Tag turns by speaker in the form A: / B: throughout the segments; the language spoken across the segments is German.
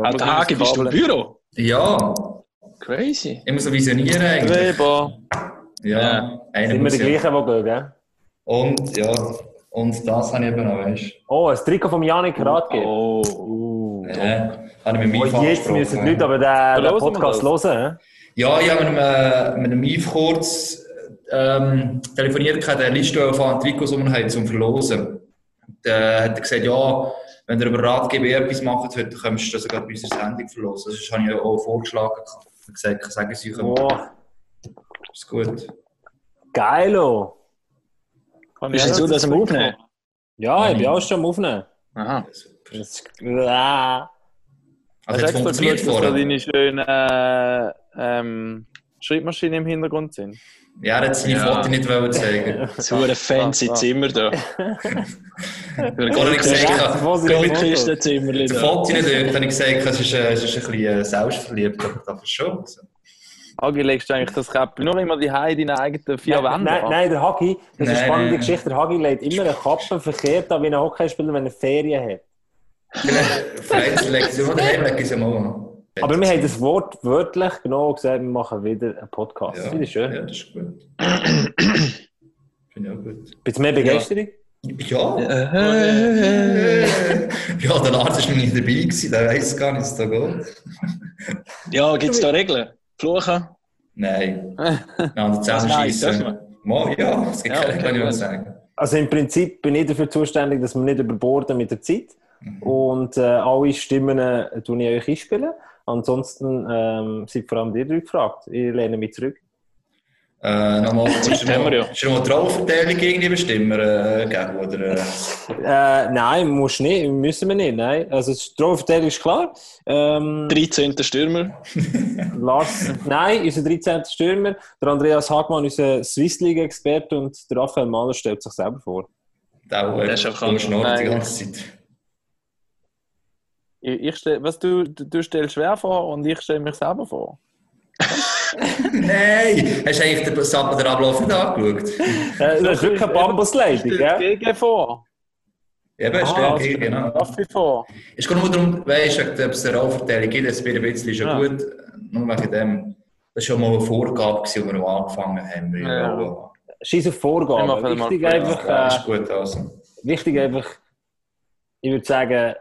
A: Ah, der Hagi, bist du im Büro?
B: Ja,
A: Crazy.
B: immer so visionieren eigentlich.
C: Weber.
B: Ja,
A: Ja.
B: einer
D: Sind wir
B: muss
D: die
B: ja.
D: gleichen, die gehen, gell?
B: Und, ja, und das habe ich eben noch, weißt
D: Oh, ein Trikot vom Janik Rathgeber.
A: Oh.
D: Uh.
B: du. Ja, habe ich mit
D: Oh,
B: meinem
D: jetzt müssen die Leute aber den, den Podcast hören.
B: Ja, ich habe mit einem, mit einem Yves kurz ähm, telefoniert, der Liste von Trikots, die wir haben, zum Verlosen. Der hat gesagt, ja, wenn ihr über Ratgeber etwas macht, dann könntest du das sogar bei unserer Sendung verlosen. Das habe ich ja auch vorgeschlagen. gehabt. Ich habe gesagt, ich sage es euch,
D: Oh,
B: ist gut.
D: geilo.
A: Bist du so, dass wir aufnehmen?
D: Ja, ich bin auch schon am Aufnehmen.
A: Aha.
D: Das ist, ah.
B: Also,
C: Hast
B: jetzt funktioniert
C: da
B: vorher.
C: deine schönen äh, ähm, Schreibmaschinen im Hintergrund sind?
B: Ja, er hat seine
A: Ja.
B: Foto nicht wollen zeigen.
A: So ein fancy
C: Ah, ah.
A: Zimmer da.
B: Ich gesagt, ich
D: wo sie
B: habe
D: das
B: mit
D: Foto-
A: Zimmer
B: der
A: da.
B: Foto nicht dort, habe ich gesagt, es ist, äh, es ist ein bisschen äh, selbstverliebt, aber das ist schon. Also,
C: Agi, legst du eigentlich das Käppchen nur immer die Heide in deinen eigenen vier
D: Nein,
C: Wänden
D: nein, nein, der Hagi, das ist eine spannende
B: nein.
D: Geschichte. Der Hagi legt immer eine Kappe verkehrt an wie ein Hockeyspieler, wenn er Ferien hat.
B: Vielleicht legt sie mal daheim, legt sie mal an.
D: Aber wir haben das Wort wörtlich genau gesagt, wir machen wieder einen Podcast.
B: Ja,
D: Das finde ich schön.
B: Ja, das ist gut. Finde ich auch gut.
D: Bisschen mehr Begeisterung?
B: Ja. Ja, der Lars war noch nie dabei, gewesen, der weiß gar nicht, was da geht.
A: Ja, gibt es da Regeln? Fluchen?
B: Nein. Nein, die Zähne
A: Was, nein,
B: schießen.
A: dürfen
B: Mal, ja, es gibt
A: Ja,
B: keine,
A: okay,
B: kann ich mal
A: gut.
B: sagen.
D: Also im Prinzip bin ich dafür zuständig, dass wir nicht überborden mit der Zeit. Und äh, alle Stimmen äh, ich euch einspielen. Ansonsten ähm, sind vor allem die drei gefragt. Ich lehne mich zurück.
B: Äh, nochmal, ist
A: haben wir ja.
B: noch die Rollenverteilung irgendwie bestimmen, äh, geben, oder? Äh,
D: Äh, nein, musst nicht, müssen wir nicht. Nein. Also die Strafverteidigung ist klar. Ähm,
A: 13. Stürmer.
D: Lars, nein, unser 13. Stürmer. Der Andreas Hagmann, unser Swiss League-Experte. Und der Raphael Mahler stellt sich selber vor.
B: der,
A: Der ist auch krank.
B: schnurrt die ganze Zeit.
C: Ich, ich stell, was du, du du stellst schwer vor und ich stelle mich selber vor.
B: Nein! Hast du eigentlich den, Sab- den Ablauf nicht angeschaut?
D: Äh, das ist wirklich eine Bambusleitung, gell?
C: Gegen vor.
B: Eben, ist
D: Ah,
B: der,
D: also-
B: genau.
C: Raffi vor.
B: Es geht nur darum, weißt du, ob es eine Rollverteilung gibt, das wäre ein bisschen schon
C: Ja.
B: gut. Nur wegen dem. Das war schon mal eine Vorgabe, als wir angefangen haben.
C: Ja.
D: Scheiß auf Vorgaben. Wichtig einfach,
B: Ja,
D: äh,
B: ist gut, also.
D: wichtig einfach, ich würde sagen,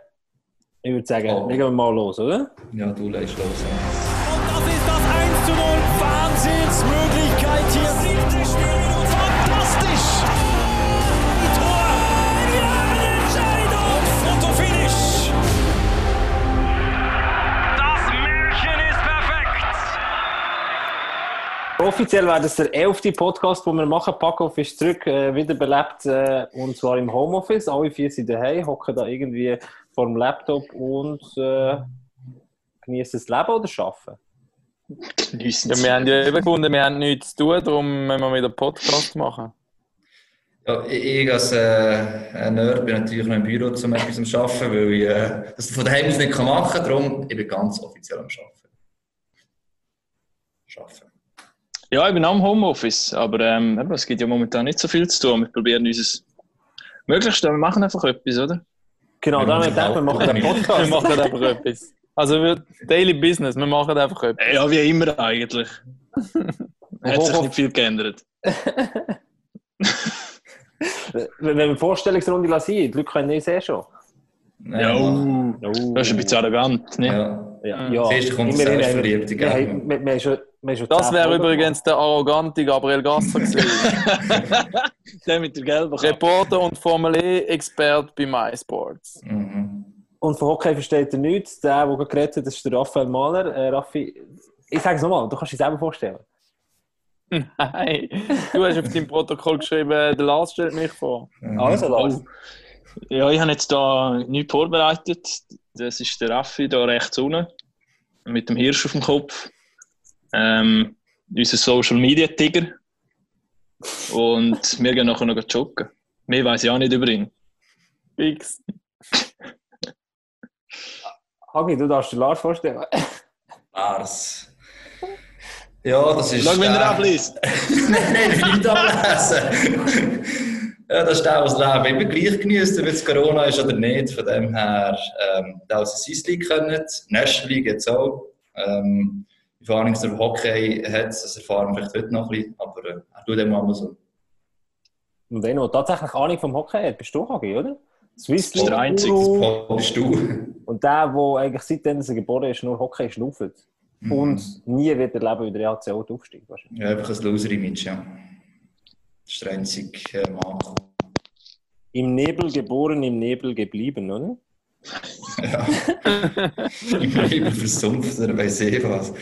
D: ich würde sagen,
B: Oh.
D: legen wir mal los, oder?
B: Ja, du legst los.
E: Das ist das 1 zu 0. Wahnsinnsmöglichkeit hier. Fantastisch. Ein Tor. Ja, Entscheidung. Fotofinish. Das Märchen ist perfekt.
D: Offiziell wäre das der elfte Podcast, den wir machen. Packoff ist zurück, äh, wiederbelebt, äh, und zwar im Homeoffice. Alle vier sind daheim, hocken da irgendwie vor dem Laptop und äh, genießen das Leben oder arbeiten.
A: Geniessen
C: Ja, wir haben ja eben gefunden, wir haben nichts zu tun, darum müssen wir wieder Podcast machen.
B: Ja, ich, ich als äh, ein Nerd bin natürlich noch im Büro um etwas zu arbeiten, weil ich äh, das von daheim aus nicht kann machen kann. Darum ich bin ganz offiziell am Arbeiten. Arbeiten.
A: Ja, ich bin am Homeoffice, aber ähm, es gibt ja momentan nicht so viel zu tun. Wir probieren unser Möglichstes. Wir machen einfach etwas, oder?
D: Genau, da haben wir
B: machen
D: gedacht, wir machen einen
B: auch-
C: Wir
D: Podcast.
C: machen einfach etwas. Also wir, Daily Business, wir machen einfach etwas.
A: Ja, wie immer eigentlich. Hat sich nicht viel geändert.
D: Wenn wir eine Vorstellungsrunde lassen, die Leute können nicht sehen schon.
A: Ja, uh, das ist ein bisschen arrogant, ne?
B: ja.
D: Ja, ja.
B: Zuerst kommt das Selbstverliebte,
D: wir, wir, wir wir haben schon
C: Das wäre übrigens der arrogante Gabriel Gasser gewesen.
A: Der mit der gelben Kappe.
C: Reporter und Formel E-Expert bei MySports.
B: Mhm.
D: Und von Hockey versteht er nichts. Der, der gerade geredet hat, das ist der Raphael Mahler. Äh, Raffi, ich sage es nochmal, du kannst dich selber vorstellen.
C: Nein, du hast auf deinem Protokoll geschrieben, der Lars stellt mich vor.
D: Also, Lars.
A: Oh. Ja, ich habe jetzt da nichts vorbereitet. Das ist der Raffi da rechts unten. Mit dem Hirsch auf dem Kopf. Ähm, unser Social Media Tiger. Und wir gehen nachher noch joggen. Mehr weiß ich auch nicht über ihn.
C: Fix.
D: Hagi, du darfst dir Lars vorstellen.
B: Lars. Ja, das ist.
A: Schau, wenn er abliest.
B: nein, nein, ich will nicht ablesen. Ja, das ist auch das Leben. Immer gleich genießen, ob es Corona ist oder nicht. Von dem her, ähm, da aus der Swiss League können, National League jetzt auch. Ähm, Erfahrung der Hockey hat, das erfahren wir vielleicht heute noch ein bisschen, aber äh, er tut dem mal so.
D: Und wenn du tatsächlich Ahnung vom Hockey hat, bist du Hagi, oder? Swiss
A: ist der Einzige.
B: Bist du.
D: Und der, der eigentlich seitdem er geboren ist, nur Hockey schnauft.
B: Mhm.
D: Und nie wird erleben, wie der EHC auch aufsteigt.
B: Ja, einfach ein Loser-Image, ja. Das ist der einzige äh, Makel.
D: Im Nebel geboren, im Nebel geblieben, oder?
B: Ja. Im Leben versumpft oder weiss ich was.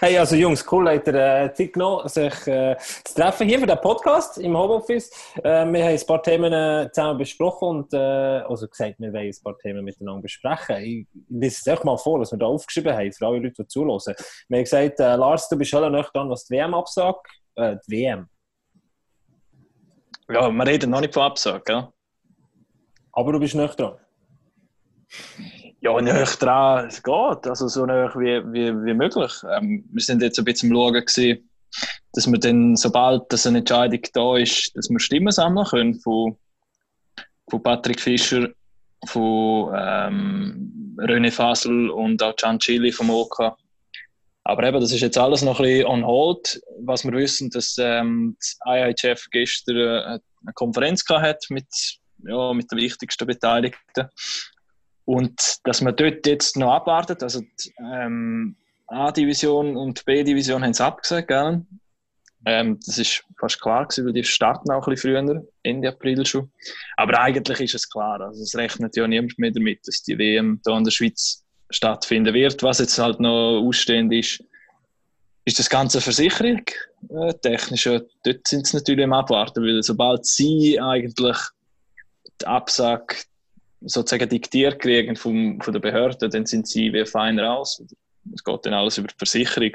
D: Hey, also Jungs, cool, habt ihr äh, Zeit genommen, sich äh, zu treffen hier für den Podcast im Homeoffice. Äh, wir haben ein paar Themen äh, zusammen besprochen und äh, also gesagt, wir wollen ein paar Themen miteinander besprechen. Ich lese es euch mal vor, was wir da aufgeschrieben haben, für alle Leute, die zuhören. Wir haben gesagt, äh, Lars, du bist schon noch dran, was die WM absagt. Äh, die WM.
A: Ja, wir reden noch nicht von Absage, gell?
D: Aber du bist nicht dran.
A: Ja, näher dran, es geht. Also so näher wie, wie, wie möglich. Ähm, wir sind jetzt ein bisschen am Schauen, gewesen, dass wir dann, sobald das eine Entscheidung da ist, dass wir Stimmen sammeln können von, von Patrick Fischer, von ähm, René Fasel und auch Can Chili vom OK. Aber eben, das ist jetzt alles noch ein bisschen on hold. Was wir wissen, dass ähm, das IIHF gestern eine Konferenz gehabt mit, ja, mit den wichtigsten Beteiligten. Und dass man dort jetzt noch abwartet, also die ähm, A-Division und B-Division haben es abgesagt, gell? Ähm, das ist fast klar gewesen, weil die starten auch ein bisschen früher, Ende April schon. Aber eigentlich ist es klar, also es rechnet ja niemand mehr damit, dass die WM hier in der Schweiz stattfinden wird. Was jetzt halt noch ausstehend ist, ist das ganze Versicherung äh, technisch. Dort sind sie natürlich am Abwarten, weil sobald sie eigentlich die Absage sozusagen diktiert kriegen vom, von der Behörde, dann sind sie wie fein raus. Es geht dann alles über die Versicherung.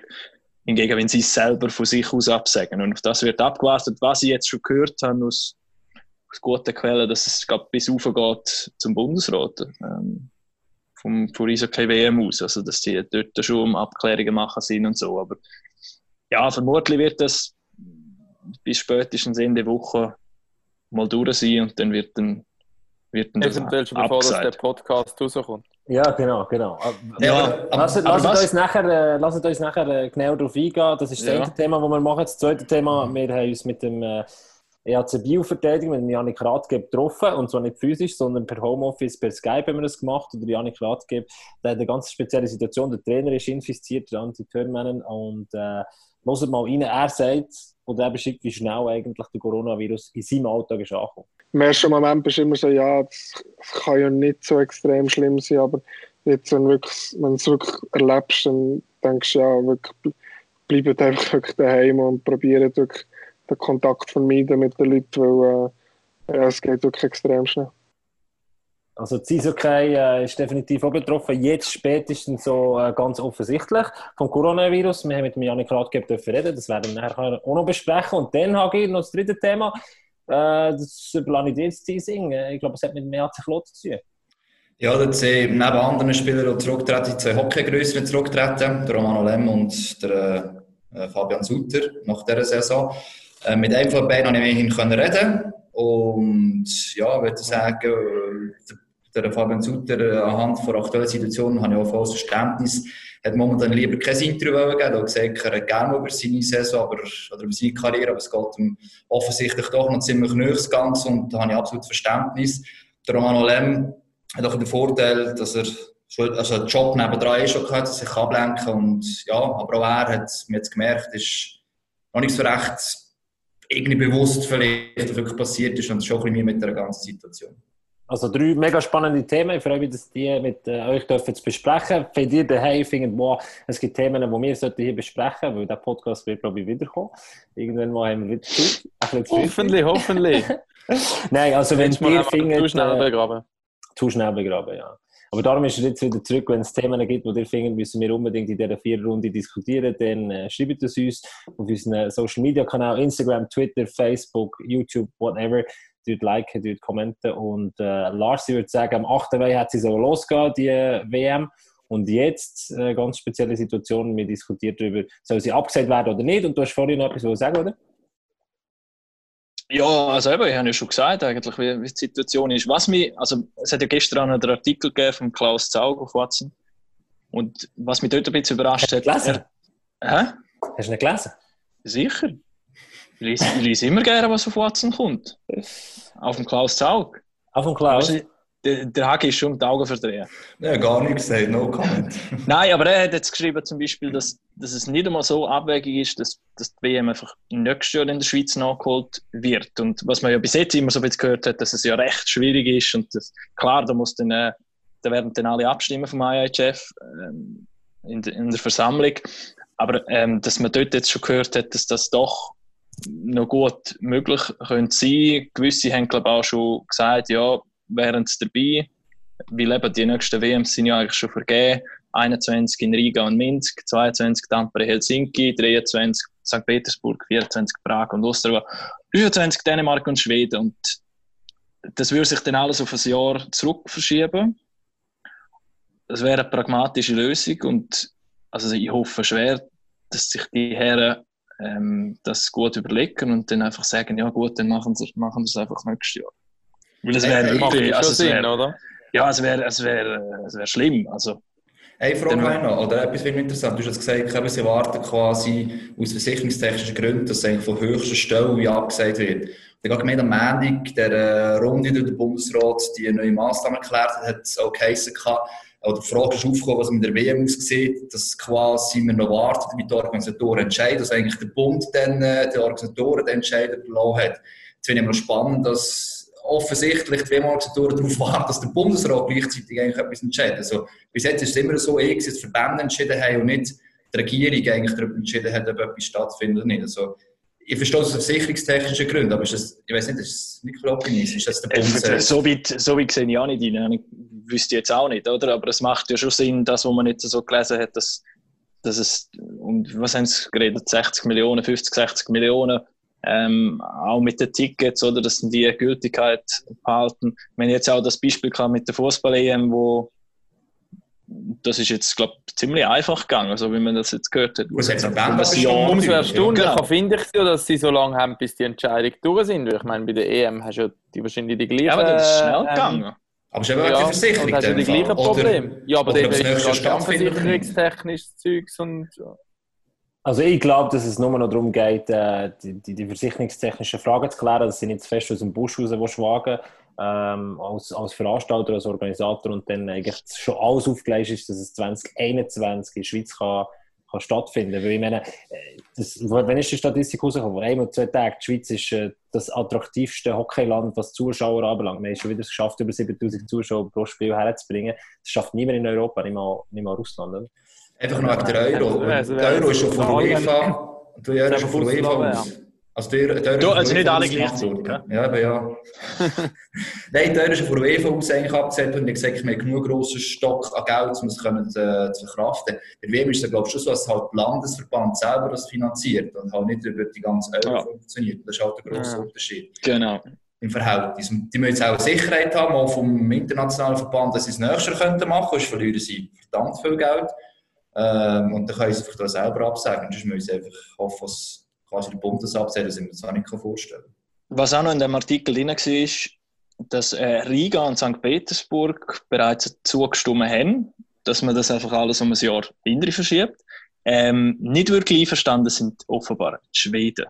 A: Hingegen, wenn sie es selber von sich aus absagen. Und auf das wird abgewartet, was ich jetzt schon gehört habe aus, aus guten Quellen, dass es glaub, bis geht zum Bundesrat. Ähm, vom, von Eishockey WM aus. Also, dass die dort schon um Abklärungen machen sind und so. Aber ja, vermutlich wird das bis spätestens Ende Woche mal durch sein und dann wird dann, wird das
C: Eventuell schon bevor das der
A: abgesagt.
C: Podcast rauskommt.
D: Ja, genau, genau.
B: Ja, aber,
D: Lasst, uns nachher, äh, lasst uns nachher äh, genau darauf eingehen. Das ist das
A: Ja.
D: eine Thema, das wir machen. Das zweite Thema, wir haben uns mit dem äh, EHC Bio-Verteidiger, mit dem Janik Rathgeb getroffen. Und zwar nicht physisch, sondern per Homeoffice, per Skype haben wir das gemacht. Und der Janik Rathgeb, der hat eine ganz spezielle Situation. Der Trainer ist infiziert, der Anti-Törmännen. Und äh, hört mal rein, er sagt, und er beschreibt, wie schnell eigentlich der Coronavirus in seinem Alltag ist angekommen.
F: Im ersten Moment bist du immer so, ja, das kann ja nicht so extrem schlimm sein, aber jetzt, wenn, wirklich, du es wirklich erlebst, dann denkst du, ja, wirklich, bleibt einfach wirklich daheim und probiert wirklich den Kontakt vermeiden mit den Leuten, weil äh, ja, es geht wirklich extrem schnell.
D: Also die Eishockey äh, ist definitiv auch betroffen. Jetzt spätestens so äh, ganz offensichtlich vom Coronavirus. Wir haben mit Janik dürfen reden. Das werden wir nachher auch noch besprechen. Und dann habe ich noch das dritte Thema. Äh, das Planitätsteasing. Äh, ich glaube, es hat mit dem EHC Klotz zu tun.
B: Ja, dort sind neben anderen Spielern, die zurücktreten, zwei Hockeygrößere zurücktreten, der Romano Lem und der äh, Fabian Sutter nach dieser Saison. Mit einem von beiden konnte ich immerhin können reden und ja, ich würde sagen, der Fabian Sutter äh, anhand der aktuellen Situation habe ich auch volles Verständnis, hat momentan lieber kein Interview wollen geben, er hat gesagt, er gerne über seine Saison aber, oder über seine Karriere, aber es geht ihm offensichtlich doch noch ziemlich nahe Ganze und da habe ich absolut Verständnis. Der Romano Lem hat auch den Vorteil, dass er also einen Job nebendran eh schon gehabt, dass er sich ablenken kann. Und ja, aber auch er hat mir jetzt gemerkt, ist noch nicht so recht irgendwie bewusst vielleicht, was wirklich passiert ist und schon ein bisschen mehr mit der ganzen Situation.
D: Also drei mega spannende Themen. Ich freue mich, dass die mit äh, euch dürfen zu besprechen. Wenn ihr daheim findet, wow, es gibt Themen, die wir sollten hier besprechen weil der Podcast wird, glaube ich, wiederkommen. Irgendwann mal haben wir wieder Zeit.
C: Hoffentlich, hoffentlich.
D: Nein, also wenn ihr findet...
C: zu schnell
D: äh,
C: begraben.
D: zu schnell begraben, ja. Aber darum ist er jetzt wieder zurück, wenn es Themen gibt, die ihr findet, müssen wir unbedingt in dieser vier Runde diskutieren, dann äh, schreibt es uns auf unseren Social Media Kanal, Instagram, Twitter, Facebook, YouTube, whatever. Dort liken, dort kommenten und äh, Lars, ich würde sagen, am 8. Mai hat sie so losgehen, die WM. Und jetzt, äh, ganz spezielle Situation, wir diskutieren darüber, soll sie abgesagt werden oder nicht. Und du hast vorhin noch etwas sagen, oder?
A: Ja, also eben, ich habe ja schon gesagt, eigentlich, wie, wie die Situation ist. Was mich, also es hat ja gestern einen Artikel gegeben von Klaus Zaug auf Watson. Und was mich dort ein bisschen überrascht hat.
D: Gelesen?
A: Er, hä?
D: Hast du nicht gelesen?
A: Sicher. Ich lese, ich lese immer gerne, was auf Watson kommt. Auf dem Klaus Zaug.
D: Auch von Klaus?
A: Weißt du, Der, der Hagi ist schon um die Augen verdrehen.
B: Ja, gar nichts gesagt, no comment.
A: Nein, aber er hat jetzt geschrieben, zum Beispiel, dass, dass es nicht einmal so abwegig ist, dass, dass die WM einfach nächstes Jahr in der Schweiz nachgeholt wird. Und was man ja bis jetzt immer so ein bisschen gehört hat, dass es ja recht schwierig ist. Und das, klar, da, muss dann, äh, da werden dann alle abstimmen vom IHF ähm, in, der- in der Versammlung. Aber ähm, dass man dort jetzt schon gehört hat, dass das doch noch gut möglich könnte sein. Gewisse haben, glaube auch schon gesagt, ja, wären sie dabei. Weil eben die nächsten WMs sind ja eigentlich schon vergeben. 21 in Riga und Minsk, 22 Tampere, Helsinki, 23 St. Petersburg, 24 Prag und Ostrava, 25 Dänemark und Schweden. Und das würde sich dann alles auf ein Jahr zurück verschieben. Das wäre eine pragmatische Lösung und also ich hoffe schwer, dass sich die Herren ähm, das gut überlegen und dann einfach sagen, ja gut, dann machen sie machen es einfach nächstes Jahr. Weil es wäre
B: Äh,
A: wirklich, also es
C: Sinn,
A: wäre,
C: oder?
A: ja, es wäre, es wäre, es wäre schlimm. Also,
B: Eine Frage
A: Dann-
B: habe ich noch, oder etwas finde ich interessant. Du hast gesagt, eben, sie warten quasi aus versicherungstechnischen Gründen, dass es eigentlich von höchster Stelle wie abgesagt wird. Ich habe gemeint, am Montag, der Runde durch den Bundesrat, die neue Massnahmen erklärt hat, hat es auch geheißen, oder die Frage ist aufgekommen, was mit der WM aussieht, dass quasi wir noch warten, damit die Organisatoren entscheiden, dass eigentlich der Bund dann, äh, die Organisatoren den Entscheid überlassen hat. Jetzt finde ich immer spannend, dass offensichtlich die WM-Organisatoren darauf warten, dass der Bundesrat gleichzeitig eigentlich etwas entscheidet. Also, bis jetzt ist es immer so, eh, dass die Verbände entschieden haben und nicht die Regierung eigentlich darüber entschieden hat, ob etwas stattfindet oder nicht. Also, ich verstehe das aus versicherungstechnischen Gründen, aber ist das, ich weiß nicht, ist das nicht optimistisch, ist das der Bund
A: Äh,
B: sagt?
A: so, weit, so weit sehe ich auch nicht rein. Ich wüsste jetzt auch nicht, oder? Aber es macht ja schon Sinn, das, was man jetzt so gelesen hat, dass, dass es, und was haben sie geredet, 60 Millionen, 50, 60 Millionen, ähm, auch mit den Tickets, oder, dass die Gültigkeit behalten. Wir haben jetzt auch das Beispiel gehabt mit der Fußball-EM, wo das ist jetzt, glaube ich, ziemlich einfach gegangen, so wie man das jetzt gehört hat.
B: Was hat
A: Jetzt
B: bestimmt?
A: Jahr-
C: Umso erstaunlicher
A: Genau.
C: finde ich es ja, dass sie so lange haben, bis die Entscheidung durch sind. Weil ich meine, bei der EM hast du ja die wahrscheinlich die gleichen.
A: Ja, aber das ist schnell
C: ähm,
A: gegangen.
B: Aber es ist eben
C: Ja,
B: ja,
C: und
B: Versicherung.
C: hast du die gleichen Probleme. Ja, aber dann ist
B: nicht.
C: versicherungstechnisches Zeugs und
D: Also ich glaube, dass es nur noch darum geht, äh, die, die, die versicherungstechnischen Fragen zu klären, dass sie nicht zu fest aus dem Busch raus wagen ähm, als, als Veranstalter, als Organisator und dann eigentlich schon alles aufgelegt ist, dass es 2021 in der Schweiz kann, kann stattfinden kann. Weil ich meine, äh, das, wenn ist die Statistik rausgekommen? Vor einem oder zwei Tagen, die Schweiz ist äh, das attraktivste Hockeyland, was Zuschauer anbelangt. Wir haben schon wieder es geschafft, über 7000 Zuschauer pro Spiel herzubringen. Das schafft niemand in Europa, nicht mal, nicht mal Russland. Oder?
B: Einfach wegen der Euro.
C: Also
B: der Euro ist schon von UEFA. Der Euro ist schon von UEFA. Also der, der
A: Du, also nicht alle gleichzeitig.
B: Ja, aber ja. Nein, der ist von der UEFA aus eigentlich abgesetzt und ich gesagt, wir haben genug grossen Stock an Geld, um es können, äh, zu verkraften. Bei WM ist es, glaube ich, schon so, dass halt der Landesverband selber das finanziert und halt nicht über die ganze Euro
A: Ja.
B: funktioniert. Das ist halt der grosse
C: Ja.
B: Unterschied.
A: Genau.
B: im Verhältnis. Und Die müssen jetzt auch Sicherheit haben, auch vom internationalen Verband, dass sie es nächstes Jahr könnten machen, sonst verlieren sie verdammt viel Geld. Ähm, und dann können sie sich da selber absagen. Sonst müssen sie einfach hoffen, dass quasi der Bund das absagt, das ich mir das auch nicht vorstellen kann.
A: Was auch noch in dem Artikel drin war, ist, dass äh, Riga und St. Petersburg bereits zugestimmt haben, dass man das einfach alles um ein Jahr hinterher verschiebt. Ähm, nicht wirklich einverstanden sind offenbar die Schweden.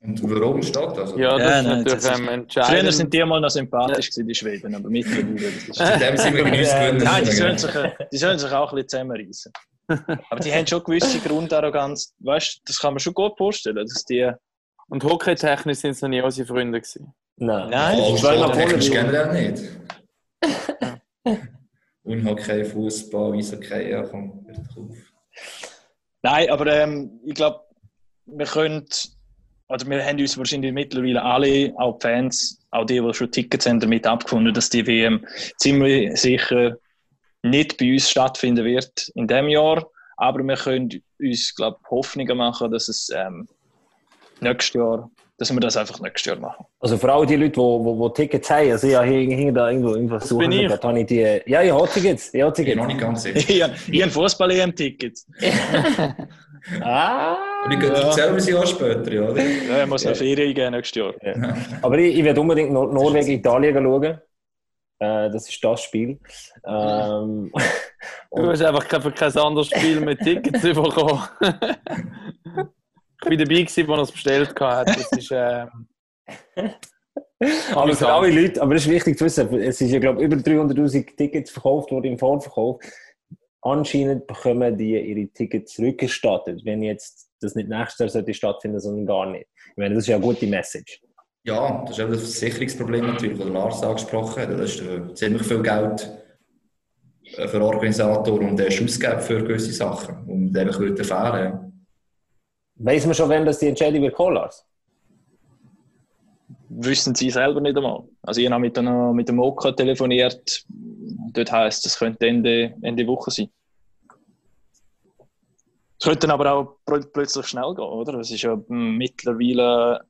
B: Und warum steht das?
C: ja, das
A: Ja,
C: ist
A: nein,
C: natürlich
A: das
C: ähm,
A: Früher
C: entscheidend.
A: sind die mal noch sympathisch gewesen, die Schweden, aber mittlerweile das ist
B: In dem sind wir genießt gewinnen.
A: Nein, die sollen, sich, äh, die sollen sich auch ein bisschen zusammenreißen. Aber die haben schon gewisse Grundarroganz. Weißt du, das kann man schon gut vorstellen, dass die.
C: Und hockeytechnisch sind es noch nie unsere Freunde gewesen.
D: Nein.
A: Nein,
D: war immer
B: sporttechnisch
D: vorne-
B: generell nicht. Unhockey, Fußball, Eishockey, ja, komm, hört auf.
A: Nein, aber ähm, ich glaube, wir können, also wir haben uns wahrscheinlich mittlerweile alle, auch die Fans, auch die, die schon Tickets haben, damit abgefunden, dass die WM ziemlich sicher nicht bei uns stattfinden wird in diesem Jahr. Aber wir können uns, glaube ich, Hoffnungen machen, dass es ähm, nächstes Jahr, dass wir das einfach nächstes Jahr machen.
D: Also vor allem die Leute, die, Tickets haben, also ja, hier, hier da irgendwo irgendwas suchen,
C: bin ich.
D: da habe ich die, ja, ich habe Tickets, ich habe
B: Ich
D: Tickets.
B: noch nicht ganz sicher.
A: ich habe ich habe Fußball-EM-Tickets.
D: Ah,
B: Und ich gehe
A: Ja.
B: selber ein Jahr später, ja. oder?
A: Ja, er muss noch Ferien gehen nächstes Jahr.
D: Aber ich, ich werde unbedingt Nor Norwegen, Italien schauen. Äh, das ist das Spiel. Ähm,
C: Du hast einfach kein, kein anderes Spiel mit Tickets bekommen. ich war dabei, gewesen, als er es bestellt hat. Das ist, ähm,
D: aber für alle Leute, aber es ist wichtig zu wissen, es ist ja, glaube ich, über 300.000 Tickets verkauft worden im Vorverkauf. Anscheinend bekommen die ihre Tickets zurückgestattet, wenn jetzt das nicht nächstes Jahr sollte stattfinden, sondern gar nicht. Ich meine, das ist ja eine gute Message.
B: Ja, das ist eben das Versicherungsproblem natürlich, das Lars angesprochen hat. Das ist äh, ziemlich viel Geld äh, für Organisatoren und der ist ausgegeben für gewisse Sachen. Und einfach würde fehlen.
D: Weiss man schon, wenn das die Entscheidung wird kommen, Lars?
A: Wissen sie selber nicht einmal. Also ich habe mit, einer, mit dem Oka telefoniert. Dort heisst es, könnte Ende, Ende Woche sein. Es könnte dann aber auch pl- plötzlich schnell gehen, oder? Es ist ja mittlerweile,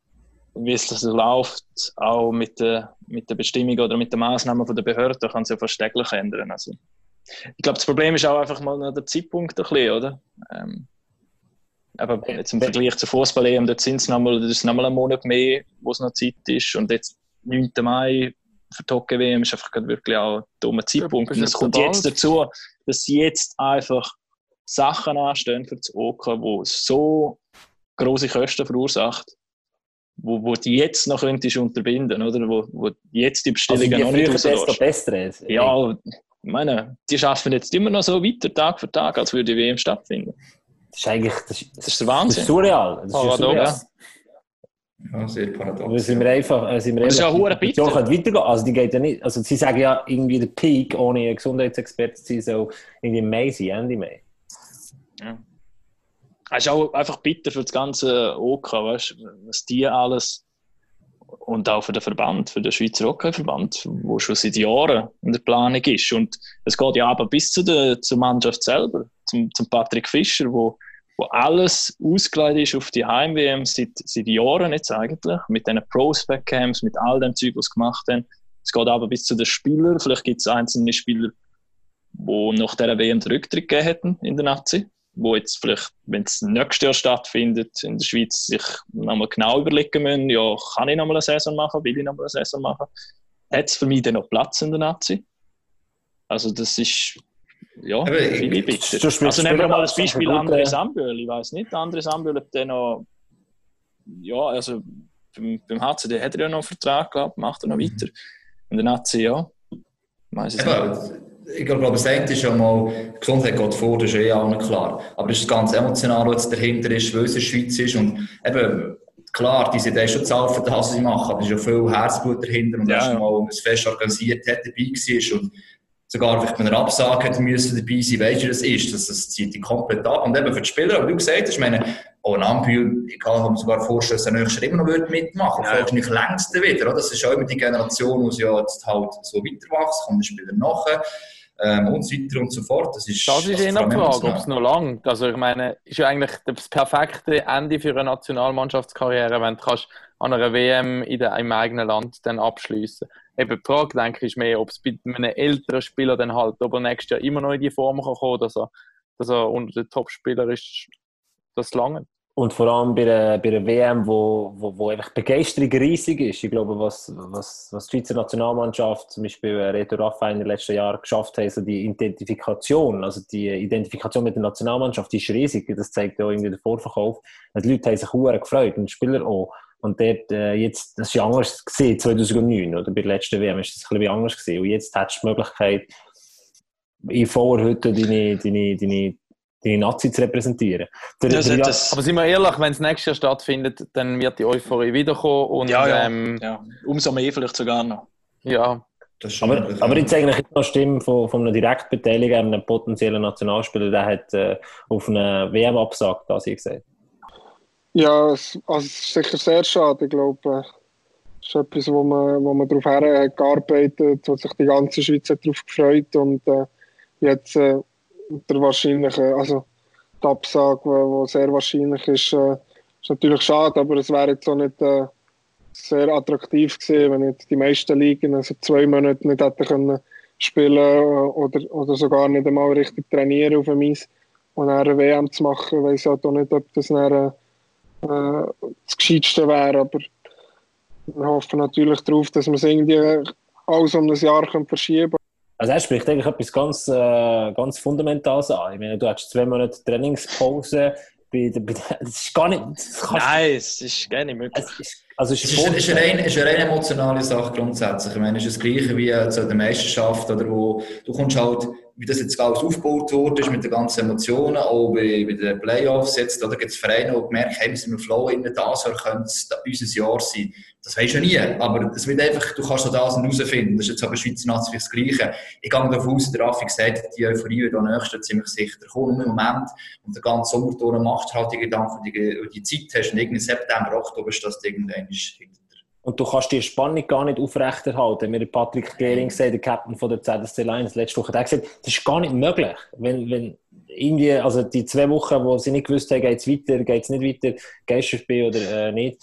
A: wie es so läuft, auch mit der, mit der Bestimmung oder mit den Maßnahmen der Behörden kann es ja fast täglich ändern. Also, ich glaube, das Problem ist auch einfach mal noch der Zeitpunkt ein bisschen, oder? Ähm, aber jetzt im Vergleich zur Fußball-EM, dort sind es nochmal, das nochmal einen Monat mehr, wo es noch Zeit ist. Und jetzt 9. Mai für die Hockey-WM ist einfach wirklich auch ein dummer Zeitpunkt. Und es kommt jetzt dazu, dass jetzt einfach Sachen anstehen für das OK, wo so große Kosten verursacht, wo, wo die jetzt noch könntest unterbinden, oder? Wo, wo jetzt die
D: Also
A: Bestellungen
D: die
A: noch nicht
D: desto
A: rauslässt.
D: besser.
A: Ja, ich meine, die schaffen jetzt immer noch so weiter, Tag für Tag, als würde die WM stattfinden.
D: Das ist eigentlich das ist,
A: Das ist der
D: das
A: Wahnsinn.
D: ist surreal. Das ist
C: Paradox.
D: surreal.
B: Ja, sehr
D: Aber
B: paradox.
D: sind wir einfach, äh, sind wir
A: Das ist ja bitter.
D: weitergehen. Also die geht ja nicht, also sie sagen ja irgendwie der Peak, ohne Gesundheitsexperte zu sein, soll irgendwie im Mai sein, Ende Mai.
A: Es ist auch einfach bitter für das ganze OK, weißt was die alles und auch für den Verband, für den Schweizer Hockeyverband, wo schon seit Jahren in der Planung ist. Und es geht ja aber bis zu der, zur Mannschaft selber, zum, zum Patrick Fischer, wo, wo alles ausgelegt ist auf die Heim-WM seit, seit Jahren jetzt eigentlich, mit diesen Prospect-Camps, mit all dem Zeug, was sie gemacht haben. Es geht aber bis zu den Spielern. Vielleicht gibt es einzelne Spieler, die nach dieser WM den Rücktritt gegeben hätten in der Nazi wo jetzt vielleicht, wenn es nächstes Jahr stattfindet, in der Schweiz sich nochmal genau überlegen müssen, ja, kann ich nochmal eine Saison machen, will ich nochmal eine Saison machen? Hat es für mich dann noch Platz in der Nazi? Also das ist, ja,
B: Aber ich-
A: ich bitter. Also nehmen wir mal
D: an,
A: Beispiel André
D: äh,
A: Samböhl. Ich weiß nicht, André Samböhl, ob der noch, ja, also beim, beim HCD hat er ja noch einen Vertrag gehabt, macht er noch weiter. In der Nazi, ja. Weiß es nicht.
B: Ich glaube, das eine ist schon mal, die Gesundheit geht vor, das ist eh allen klar. Aber das ist ganz emotional, was dahinter ist, weil es in der Schweiz ist. Und eben, klar, die sind eh schon zahlt für das, sie machen, aber es ist ja viel Herzblut dahinter und
A: Ja,
B: erst mal ein Fest organisiert hat, dabei war und sogar vielleicht bei einer Absage hätte müssen dabei sein, weißt du, das ist, das, das zieht die komplett ab. Und eben für die Spieler, wie du gesagt hast, ich meine, auch ein Ampel, ich kann mir sogar vorstellen, dass er nächstes Jahr immer noch mitmachen würde.
A: Ja.
B: Vielleicht längst wieder, oder? Das ist auch immer die Generation, die ja jetzt halt so weiterwächst, kommt der Spieler nachher ähm, und so weiter und so fort. Das ist,
C: Das ist
B: also vor allem
C: die Frage, ob es noch langt. Also ich meine, ist ja eigentlich das perfekte Ende für eine Nationalmannschaftskarriere, wenn du kannst an einer WM in der, im eigenen Land dann abschließen. Eben die Frage, denke ich, ist mehr, ob es bei einem älteren Spieler dann halt, ob er nächstes Jahr immer noch in die Form kann kommen, dass er, dass er unter den Top-Spielern ist, das lange.
D: Und vor allem bei einer, bei einer WM, wo, wo, wo einfach Begeisterung riesig ist. Ich glaube, was, was, was die Schweizer Nationalmannschaft, zum Beispiel Reto Raffa in den letzten Jahren geschafft hat, so die Identifikation, also die Identifikation mit der Nationalmannschaft, die ist riesig. Das zeigt ja auch irgendwie der Vorverkauf. Die Leute haben sich sehr gefreut und die Spieler auch. Und dort, äh, jetzt, das ja anders gesehen, 2009, oder bei der letzten WM ist das ein bisschen anders gesehen. Und jetzt hättest du die Möglichkeit, in voller Hütte deine, deine, deine, deine Nazi zu repräsentieren. Der,
A: Das,
D: der,
A: das,
C: Aber sind wir ehrlich, wenn es nächstes Jahr stattfindet, dann wird die Euphorie wiederkommen und
A: ja, ja,
C: Ähm,
A: ja, umso mehr vielleicht sogar noch.
C: ja,
B: Das ist schon
D: Aber, aber jetzt eigentlich noch Stimmen von, von einem Direktbeteiligten, einem potenziellen Nationalspieler, der hat äh, auf eine WM abgesagt, das ich gesagt.
F: Ja, es, also es ist sicher sehr schade. Ich glaube, äh, es ist etwas, wo man, wo man darauf her hat gearbeitet wo sich die ganze Schweiz hat darauf gefreut und äh, jetzt äh, der wahrscheinliche, also die Absage, wo sehr wahrscheinlich ist, äh, ist natürlich schade, aber es wäre jetzt auch nicht äh, sehr attraktiv gewesen, wenn jetzt die meisten Ligen also zwei Monate nicht hätten können spielen äh, oder, oder sogar nicht einmal richtig trainieren auf dem Eis und eine WM zu machen, weiß ich halt auch nicht, ob das dann, äh, äh, das Gescheitste wäre. Aber wir hoffen natürlich darauf, dass wir es irgendwie alles um ein Jahr können verschieben können.
D: Also er spricht eigentlich etwas ganz, äh, ganz Fundamentales an. Ich meine, du hast zwei Monate Trainingspause. Bei, der- bei, der- das ist gar nicht... Das
A: Nein, es ist gar nicht möglich.
D: es ist, also es
B: Es
D: ist,
B: es ist, eine rein, es ist eine rein emotionale Sache grundsätzlich. Ich meine, es ist das Gleiche wie äh, zu der Meisterschaft, oder wo du kommst halt, wie das jetzt alles aufgebaut wurde, ist mit den ganzen Emotionen, auch bei, bei den Playoffs jetzt, oder gibt es Vereine, die gemerkt haben, sind im Flow innen, das Jahr könnte es unser Jahr sein. Das weisst du nie, aber es wird einfach, du kannst so das herausfinden. Das ist jetzt aber Schweizer Nazi das Gleiche. Ich gehe davon aus, der Raffi gesagt, die Euphorie wird am nächsten ziemlich sicher kommen. Im Moment, und den ganzen Sommer du halt die Gedanken, die, die Zeit hast, und irgendwie September, Oktober ist das irgendwann hinter.
D: Und du kannst die Spannung gar nicht aufrechterhalten. Mir hat Patrick Gehring gesagt, der Captain von der ZSC Lions, letzte Woche, der hat gesagt, das ist gar nicht möglich. Wenn, wenn irgendwie, also die zwei Wochen, wo sie nicht gewusst haben, geht es weiter, geht es nicht weiter, gehst du spielen oder äh, nicht,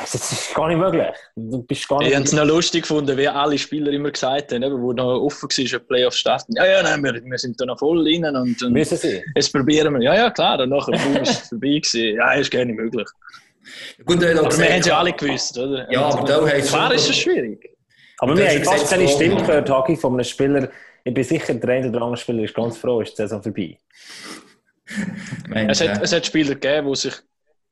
D: das ist gar nicht möglich. Du bist gar
A: Ich habe
D: nicht...
A: es noch lustig gefunden, wie alle Spieler immer gesagt haben, eben, wo noch offen war, ob Playoffs starten. Ja, ja, nein, wir, wir sind da noch voll rein und, und
D: Müssen sie.
A: jetzt probieren wir. Ja, ja, klar, und nachher boom, ist es vorbei gewesen. Ja, ist gar nicht möglich.
B: Gut,
A: Aber wir
B: gesagt,
A: haben es ja alle gewusst, oder?
B: Ja, aber da heisst
A: Klar
B: schon-
A: ist es schwierig.
D: Aber wir haben fast keine
B: so-
D: Stimme gehört, Hagi, von einem Spieler. Ich bin sicher, der eine oder andere Spieler ist ganz froh, ist die Saison vorbei.
A: Es hat, es hat Spieler gegeben, die sich,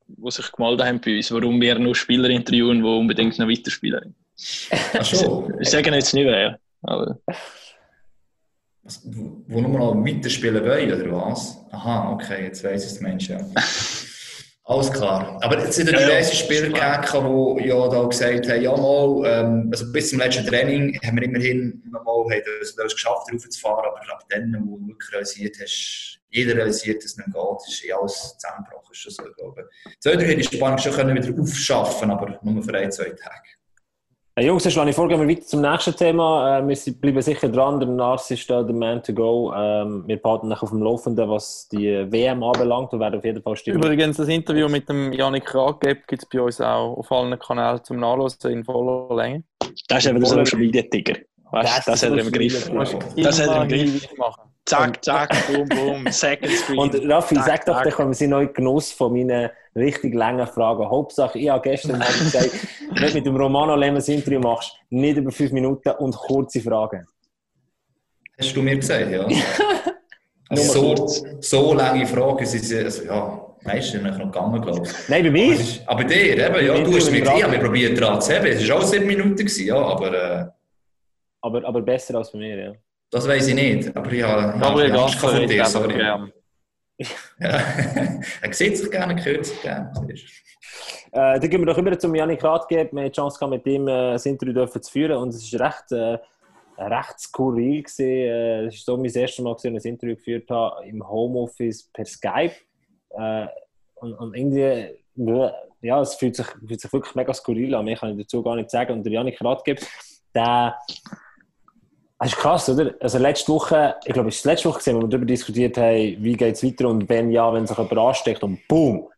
A: die sich gemeldet haben bei uns, warum wir nur Spieler interviewen, die unbedingt noch weiterspielen.
B: ach schon.
A: Ich sage jetzt nicht wer. Aber
B: Was- Wo nur noch weiterspielen wollen, oder was? Aha, okay, jetzt weiss es, Mensch, ja. Alles klar. Aber es sind ja
A: Ja, ja,
B: diverse Spieler gegeben, die ja da gesagt haben, ja mal, ähm, also bis zum letzten Training haben wir immerhin noch mal haben das, geschafft, raufzufahren, aber ab dann, wo du wirklich realisiert hast, jeder realisiert, dass es nicht geht, ist eh alles zusammengebrochen. Ist schon so, ich glaube. Zwei, drei hätte die Spannung schon können wieder aufschaffen aber nur für ein, zwei Tage.
D: Äh, Jungs, dann schlage ich vor, gehen wir weiter zum nächsten Thema. Äh, wir bleiben sicher dran. Der Nars ist da der Man to go. Ähm, wir behalten euch auf dem Laufenden, was die WM anbelangt und werden auf jeden Fall stimmen.
C: Übrigens, das Interview mit dem Janik Raggeb gibt es bei uns auch auf allen Kanälen zum Nachlesen in voller Länge.
A: das ist eben der Social Media Tiger. Weißt,
D: Das
A: das,
D: ist
A: hat er im Griff. Das hat er im Griff. Zack, zack, boom, boom, Second Screen.
D: Und Raffi, sag doch,
A: Tag.
D: dann kommen Sie den Genuss von meinen richtig langen Fragen. Hauptsache, ich habe gestern mal gesagt, wenn du mit dem Romano Lemmens Interview machst, nicht über fünf Minuten und kurze Fragen.
B: Hast du mir gesagt, ja? Also so, so lange Fragen sind sie, also ja, meistens noch gegangen, glaube ich.
D: Nein, bei
B: Aber,
D: mir?
B: ist- aber dir, eben, ja, du hast mir gesagt, ich habe mir probiert dran zu haben. Es war auch sieben Minuten, gewesen, ja, aber äh,
D: Aber, aber besser als bei mir, ja.
B: das weiß ich nicht. Aber ich habe, ich
C: Gabriel
B: habe Angst vor dir, sorry.
C: gern.
B: Ja. er sieht sich gerne, hört sich gerne.
D: Äh, dann gehen wir doch über zum Janik Radgeb. Wir haben die Chance gehabt, mit ihm äh, das Interview zu führen und es ist recht, äh, recht skurril. Äh, es ist so mein erstes Mal, dass ich ein Interview geführt habe im Homeoffice per Skype. Äh, und, und irgendwie, ja, es fühlt sich, fühlt sich wirklich mega skurril an. Mehr kann ich dazu gar nicht sagen. Und der Janik Radgeb, der das ist krass, oder? Also letzte Woche, ich glaube, es ist letzte Woche, gewesen, wo wir darüber diskutiert haben, wie geht es weiter und wenn ja, wenn sich jemand ansteckt und boom,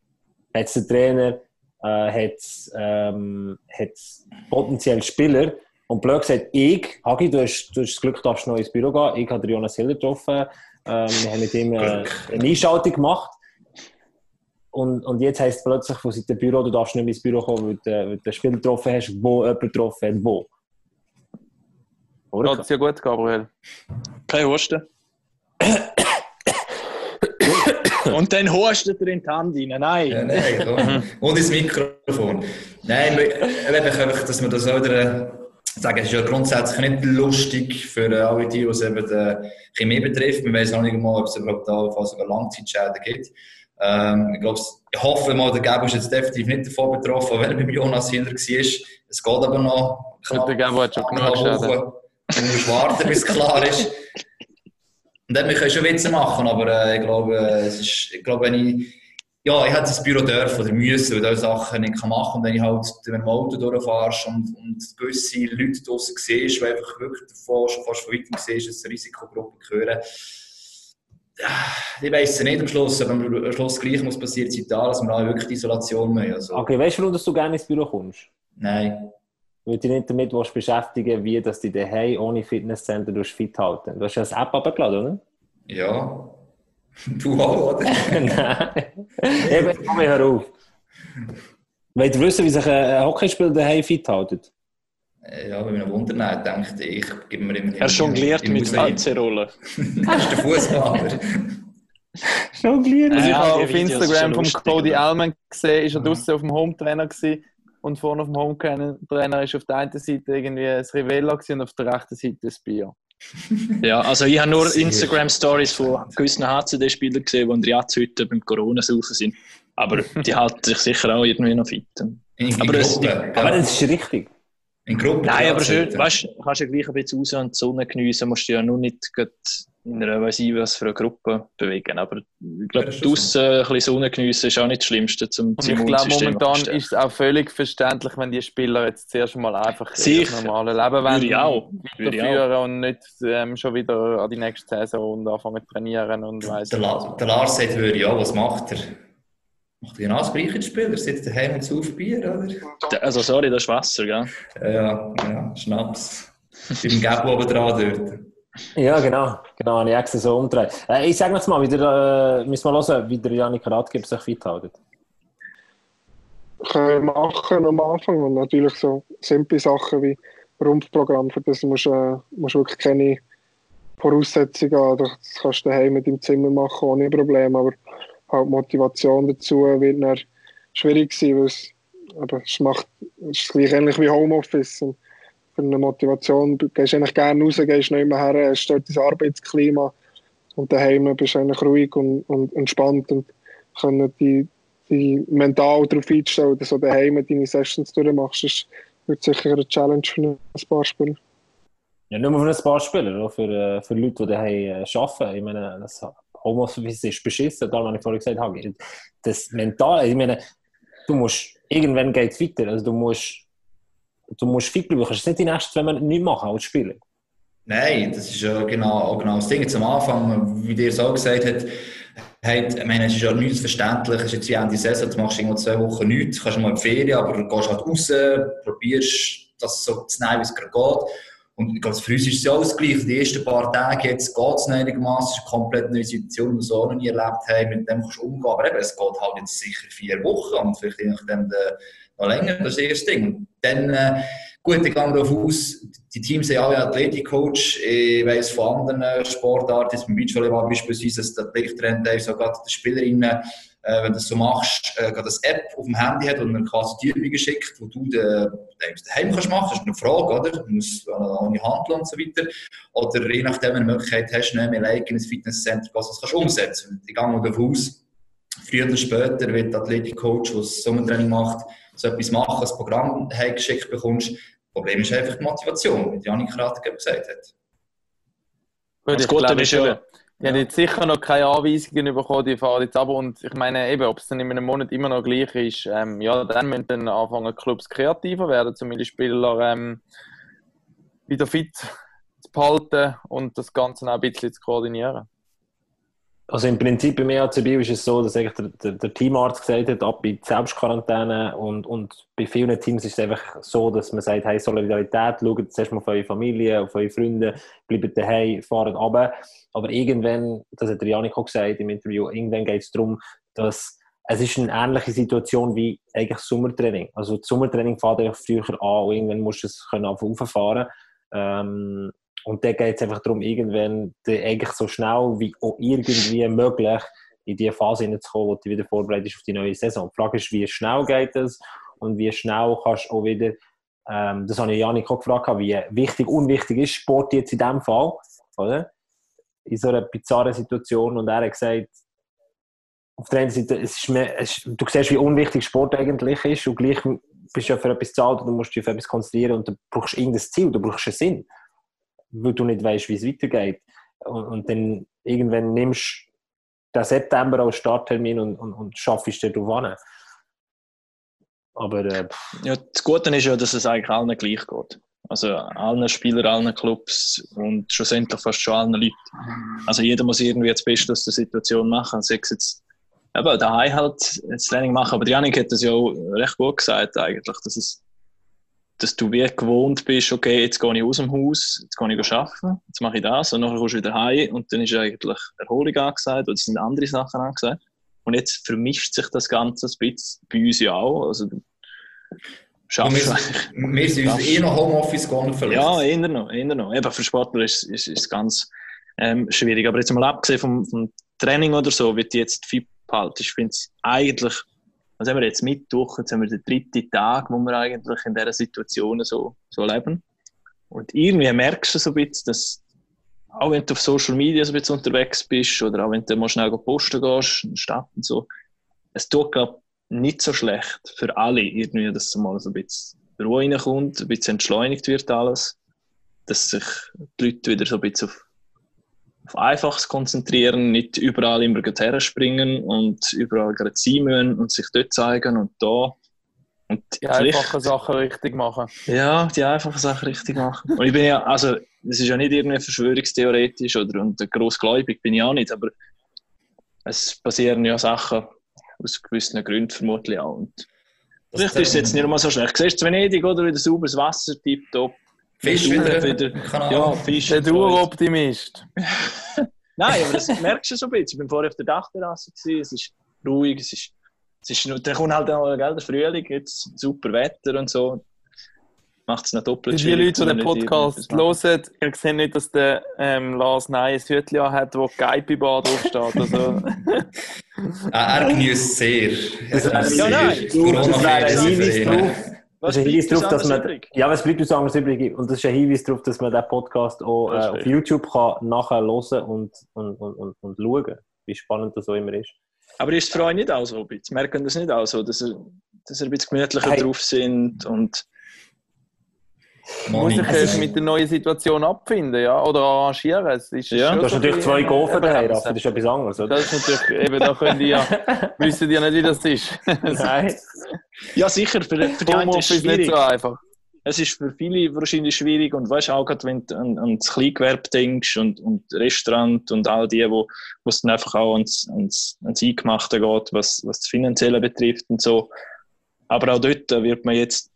D: hat der Trainer, äh, hat, ähm, hat potenziell Spieler und blöd gesagt, ich, Hagi, du hast, du hast das Glück, darfst noch ins Büro gehen, ich habe Jonas Hiller getroffen, ähm, wir haben mit ihm äh, eine Einschaltung gemacht und, und jetzt heisst es plötzlich von Seiten Büro, du darfst nicht mehr ins Büro kommen, weil du, weil du einen Spieler getroffen hast, wo jemand getroffen hat, wo. Oder?
C: Geht es ja gut, Gabriel?
A: Kein Husten. Und dann hustet er in die Hand rein. Nein.
B: Ja, nein, komm. Und ins Mikrofon. Nein, wir- ich einfach, dass wir das auch wieder sagen, es ist ja grundsätzlich nicht lustig für äh, alle die, was eben die Chemie betrifft. Wir wissen auch nicht mal, ob es überhaupt da sogar Langzeitschäden gibt. Ähm, ich, glaube, ich hoffe mal, der Gabo ist jetzt definitiv nicht davon betroffen, weil er beim Jonas Hiller war. Es geht aber noch.
C: Der Gabo hat schon genug Schäden.
B: Du musst warten, bis es klar ist. Und dann, wir können schon Witze machen, aber äh, ich glaube, äh, es ist, ich glaube, wenn ich, ja, ich hätte ins Büro dürfen oder müssen, weil diese Sachen nicht machen kann. Und wenn ich halt mit dem Auto durchfährst und, und gewisse Leute draussen siehst, die einfach wirklich davon, schon fast von weitem siehst, dass eine Risikogruppe gehören, ich weiss es nicht am Schluss, aber am Schluss gleich muss passieren, seit da, dass wir alle wirklich Isolation machen. Also,
D: Okay, weißt du, warum dass du gerne ins Büro kommst?
B: Nein.
D: Weil du dich nicht damit willst beschäftigen wie dass du dich daheim ohne Fitnesscenter durch fit halten. Du hast ja das App abgeladen, oder?
B: Ja. Du auch, oder?
D: Nein. Eben, komm, hör auf. Wollt ihr wissen, wie sich ein Hockeyspieler daheim fit hält?
B: Äh, Ja, wenn man wundern denkt, ich gebe mir immer.
A: Er jongliert mit. WC-Rollen.
B: Das ist der Fußballer.
D: Jonglieren?
C: Also ich habe auf Instagram vom
A: lustig,
C: Cody? Allman gesehen, ist er draußen auf dem Hometrainer gewesen. Und vorne auf dem Hometrainer ist auf der einen Seite irgendwie ein Rivella und auf der rechten Seite ein Bier.
A: Ja, also ich habe nur. Instagram-Stories von gewissen HCD-Spielern gesehen, die in der Jahrzehnt beim Corona-Saufen sind. Aber die halten sich sicher auch irgendwie noch fit.
B: In
A: Aber das-
B: Gruppen.
D: Aber
B: gell?
D: das ist richtig.
B: In Gruppen.
A: Nein, aber schön, weißt du, kannst ja gleich ein bisschen raus und die Sonne geniessen, musst du ja nur nicht in einer, weiss ich was für eine Gruppe bewegen. Aber ich glaube,
B: das ist schon
A: draussen ein bisschen Sonne geniessen ist auch nicht das Schlimmste, zum
C: Und ich glaube, momentan ist es auch völlig verständlich, wenn die Spieler jetzt zuerst mal einfach
A: Sicher.
C: das normale Leben
A: Würde ich auch. Würde ich auch.
C: weiterführen und nicht ähm, schon wieder an die nächste Saison und anfangen zu trainieren und weiss
B: Der,
C: nicht.
B: La der Lars sagt, würde ja, was macht er? Macht er genau das gleiche Spiel? Er sitzt daheim und sauft Bier, oder?
A: Also, sorry, das ist Wasser, gell?
B: Ja, ja, Schnaps. Beim Gap oben dran dort.
D: Ja, genau. Genau, habe ich so umdrehen. Äh, ich sage jetzt mal, wie der, äh, müssen wir hören, wie der Janik Radgeber sich fit hält.
F: können machen am Anfang und natürlich so simple Sachen wie Rumpfprogramm, für das musst du äh, du wirklich keine Voraussetzungen haben. Das kannst du daheim mit im Zimmer machen, ohne Probleme, aber halt Motivation dazu wird dann schwierig sein, weil es, aber es macht es ist gleich ähnlich wie Homeoffice. Und für eine Motivation du gehst eigentlich gerne raus, gehst nicht mehr her, hast dort dein Arbeitsklima und daheim bist du eigentlich ruhig und, und entspannt und können die die mental darauf einzustellen, dass du daheim deine Sessions durchmachst, ist wird sicher eine Challenge für ein paar Spieler.
D: Ja, nur für ein paar Spieler, für, äh, für Leute, die daheim äh, arbeiten. Ich meine, das Homeoffice ist beschissen, darum habe ich vorhin gesagt habe. Das Mentale, ich meine, du musst, irgendwann geht es weiter. Also du musst, du musst fit bleiben. Du kannst nicht die nächsten zwei Monate nicht machen als Spieler.
B: Nein, das ist ja genau, genau das Ding. Am Anfang, wie dir es auch gesagt hat, hat, ich meine, es ist ja nichts verständlich. Es ist jetzt wie Ende Saison, du machst irgendwo zwei Wochen nichts, kannst mal in die Ferien, aber du gehst halt raus, probierst das so zu nehmen, wie es gerade geht. Und glaube, für uns ist es ja alles gleich. Die ersten paar Tage jetzt geht es einigermaßen, es ist eine komplett neue Situation, die wir so noch nie erlebt haben, mit dem kannst du umgehen. Aber eben, es geht halt jetzt sicher vier Wochen und vielleicht je nachdem noch länger, das ist das erste Ding. Dann, äh, gut, ich gehe davon aus, die Teams haben alle Athletikcoach. Ich weiss von anderen Sportarten, jetzt beim Beachvolleyball beispielsweise, dass der Athletiktrainer sogar die Spielerinnen, äh, wenn du das so machst, äh, gerade das App auf dem Handy hat und dann quasi die Übungen schickt, wo du den daheim kannst machen. Das ist eine Frage, oder? Du musst ohne handeln und so weiter. Oder je nachdem, wenn du eine Möglichkeit hast, nicht mehr like in Fitnesscenter gehen, das kannst du umsetzen. Ich gehe davon aus, früher oder später wird der Athletikcoach, der Sommertraining macht, so etwas machen, ein Programm heimgeschickt bekommst. Das Problem ist einfach die Motivation, wie Janik gerade gesagt hat.
C: Gut,
A: Das Gute
C: glaube,
A: ist ja-
C: die haben jetzt sicher noch keine Anweisungen bekommen, die fahren jetzt ab. Und ich meine, eben, ob es dann in einem Monat immer noch gleich ist, ähm, ja, dann müssen dann anfangen, Clubs kreativer werden, zumindest Spieler ähm, wieder fit zu behalten und das Ganze auch ein bisschen zu koordinieren.
D: Also im Prinzip beim EACB ist es so, dass eigentlich der, der, der Teamarzt gesagt hat, ab in die Selbstquarantäne und, und bei vielen Teams ist es einfach so, dass man sagt, hey, Solidarität, schaut zuerst mal auf eure Familie, auf eure Freunde, bleibt daheim, fahrt runter. Aber irgendwann, das hat der Janik auch gesagt im Interview, irgendwann geht es darum, dass es ist eine ähnliche Situation wie eigentlich Sommertraining. Also das Sommertraining fährt einfach früher an und irgendwann musst du es können rauffahren. Ähm, und dann geht es einfach darum, irgendwann eigentlich so schnell wie auch irgendwie möglich in die Phase hineinzukommen, wo du wieder vorbereitet auf die neue Saison. Die Frage ist, wie schnell geht das und wie schnell kannst du auch wieder, ähm, das habe ich Janik auch gefragt, wie wichtig, unwichtig ist Sport jetzt in diesem Fall, oder? In so einer bizarren Situation und er hat gesagt, auf der einen Seite, es ist mehr, es, du siehst, wie unwichtig Sport eigentlich ist und gleich bist du ja für etwas zahlt und du musst dich auf etwas konzentrieren und du brauchst irgendein Ziel, du brauchst einen Sinn, weil du nicht weißt, wie es weitergeht. Und, und dann irgendwann nimmst du den September als Starttermin und, und, und schaffst dir darauf an. Aber äh,
A: Ja, das Gute ist ja, dass es eigentlich allen gleich geht. Also allen Spielern, allen Clubs und schlussendlich fast schon allen Leuten. Also jeder muss irgendwie das Beste aus der Situation machen. Sei es jetzt eben daheim halt das Training machen. Aber Janik hat das ja auch recht gut gesagt eigentlich, dass, es, dass du wie gewohnt bist, okay, jetzt gehe ich aus dem Haus, jetzt gehe ich arbeiten, jetzt mache ich das und nachher kommst du wieder heim und dann ist eigentlich Erholung angesagt oder es sind andere Sachen angesagt. Und jetzt vermischt sich das Ganze ein bisschen bei uns ja auch. Also, schaffst
B: wir, wir sind uns eh noch Homeoffice gar nicht verletzt.
A: Ja, eher noch, eher noch. Eben für Sportler ist ist, ist ganz ähm, schwierig. Aber jetzt mal abgesehen vom, vom Training oder so, wie die jetzt fit behalten, ich finde es eigentlich, was haben wir jetzt Mittwoch, jetzt haben wir den dritten Tag, wo wir eigentlich in dieser Situation so, so leben. Und irgendwie merkst du so ein bisschen, dass auch wenn du auf Social Media so ein bisschen unterwegs bist oder auch wenn du mal schnell posten gehst in der Stadt und so, es tut glaub, nicht so schlecht für alle irgendwie, dass so mal so ein bisschen Ruhe reinkommt, ein bisschen entschleunigt wird alles, dass sich die Leute wieder so ein bisschen auf, auf Einfaches konzentrieren, nicht überall immer gleich herspringen und überall gerade sein müssen und sich dort zeigen und da. Und
C: Die einfachen Sachen richtig machen.
A: ja, die einfachen Sachen richtig machen. Und ich bin ja, also, es ist ja nicht irgendwie verschwörungstheoretisch oder und grossgläubig bin ich auch nicht, aber es passieren ja Sachen aus gewissen Gründen vermutlich auch. Und vielleicht ist es jetzt nicht mal so schlecht. Siehst du Venedig oder wieder sauberes Wasser, tipptopp.
B: Fisch wieder,
A: wieder. Ja, Fisch.
C: Der. Uroptimist.
A: Nein, aber das merkst du so ein bisschen. Ich bin vorher auf der Dachterrasse, es ist ruhig, es ist, es ist dann kommt halt auch gell, der Frühling, jetzt super Wetter und so. Macht es noch doppelt
C: Die Leute, die den Podcast hören, ihr seht nicht, dass der ähm, Lars Ney ein Hütchen hat, wo Geipi Bar draufsteht. Also,
B: Er, er genießt sehr.
D: Das
B: Er genießt
A: Ja,
B: sehr.
A: nein,
D: du, das wäre ein Hinweis drauf.
A: Was
D: das ist ein Hinweis darauf, dass man,
A: übrig?
D: ja, was bleibt uns anderes übrig? Und das ist ein Hinweis darauf, dass man den Podcast auch äh, auf. YouTube kann nachher hören und, und, und, und, und schauen, wie spannend das so immer ist.
A: Aber ist es für euch nicht auch so? ein bisschen? Merken das nicht auch so, dass ihr, dass ihr ein bisschen gemütlicher
D: Hey.
A: drauf sind und
C: muss
B: Moni,
C: ich
B: also-
C: äh, mit der neuen Situation abfinden, ja? Oder arrangieren. Es ist
A: Ja,
D: Du hast
C: so
D: natürlich zwei Gofen daheim, das ist etwas anderes, oder?
C: Das ist natürlich, eben, da könnt ihr ja, wissen ja nicht, wie das ist.
D: Nein.
A: ja sicher, für, für die einen ist es
C: ist nicht so einfach.
A: Es ist für viele wahrscheinlich schwierig und weißt auch gerade, wenn du an, an das Kleingewerbe denkst und, und Restaurant und all die, wo wo es dann einfach auch ans, ans, ans Eingemachte geht, was, was das Finanzielle betrifft und so. Aber auch dort wird man jetzt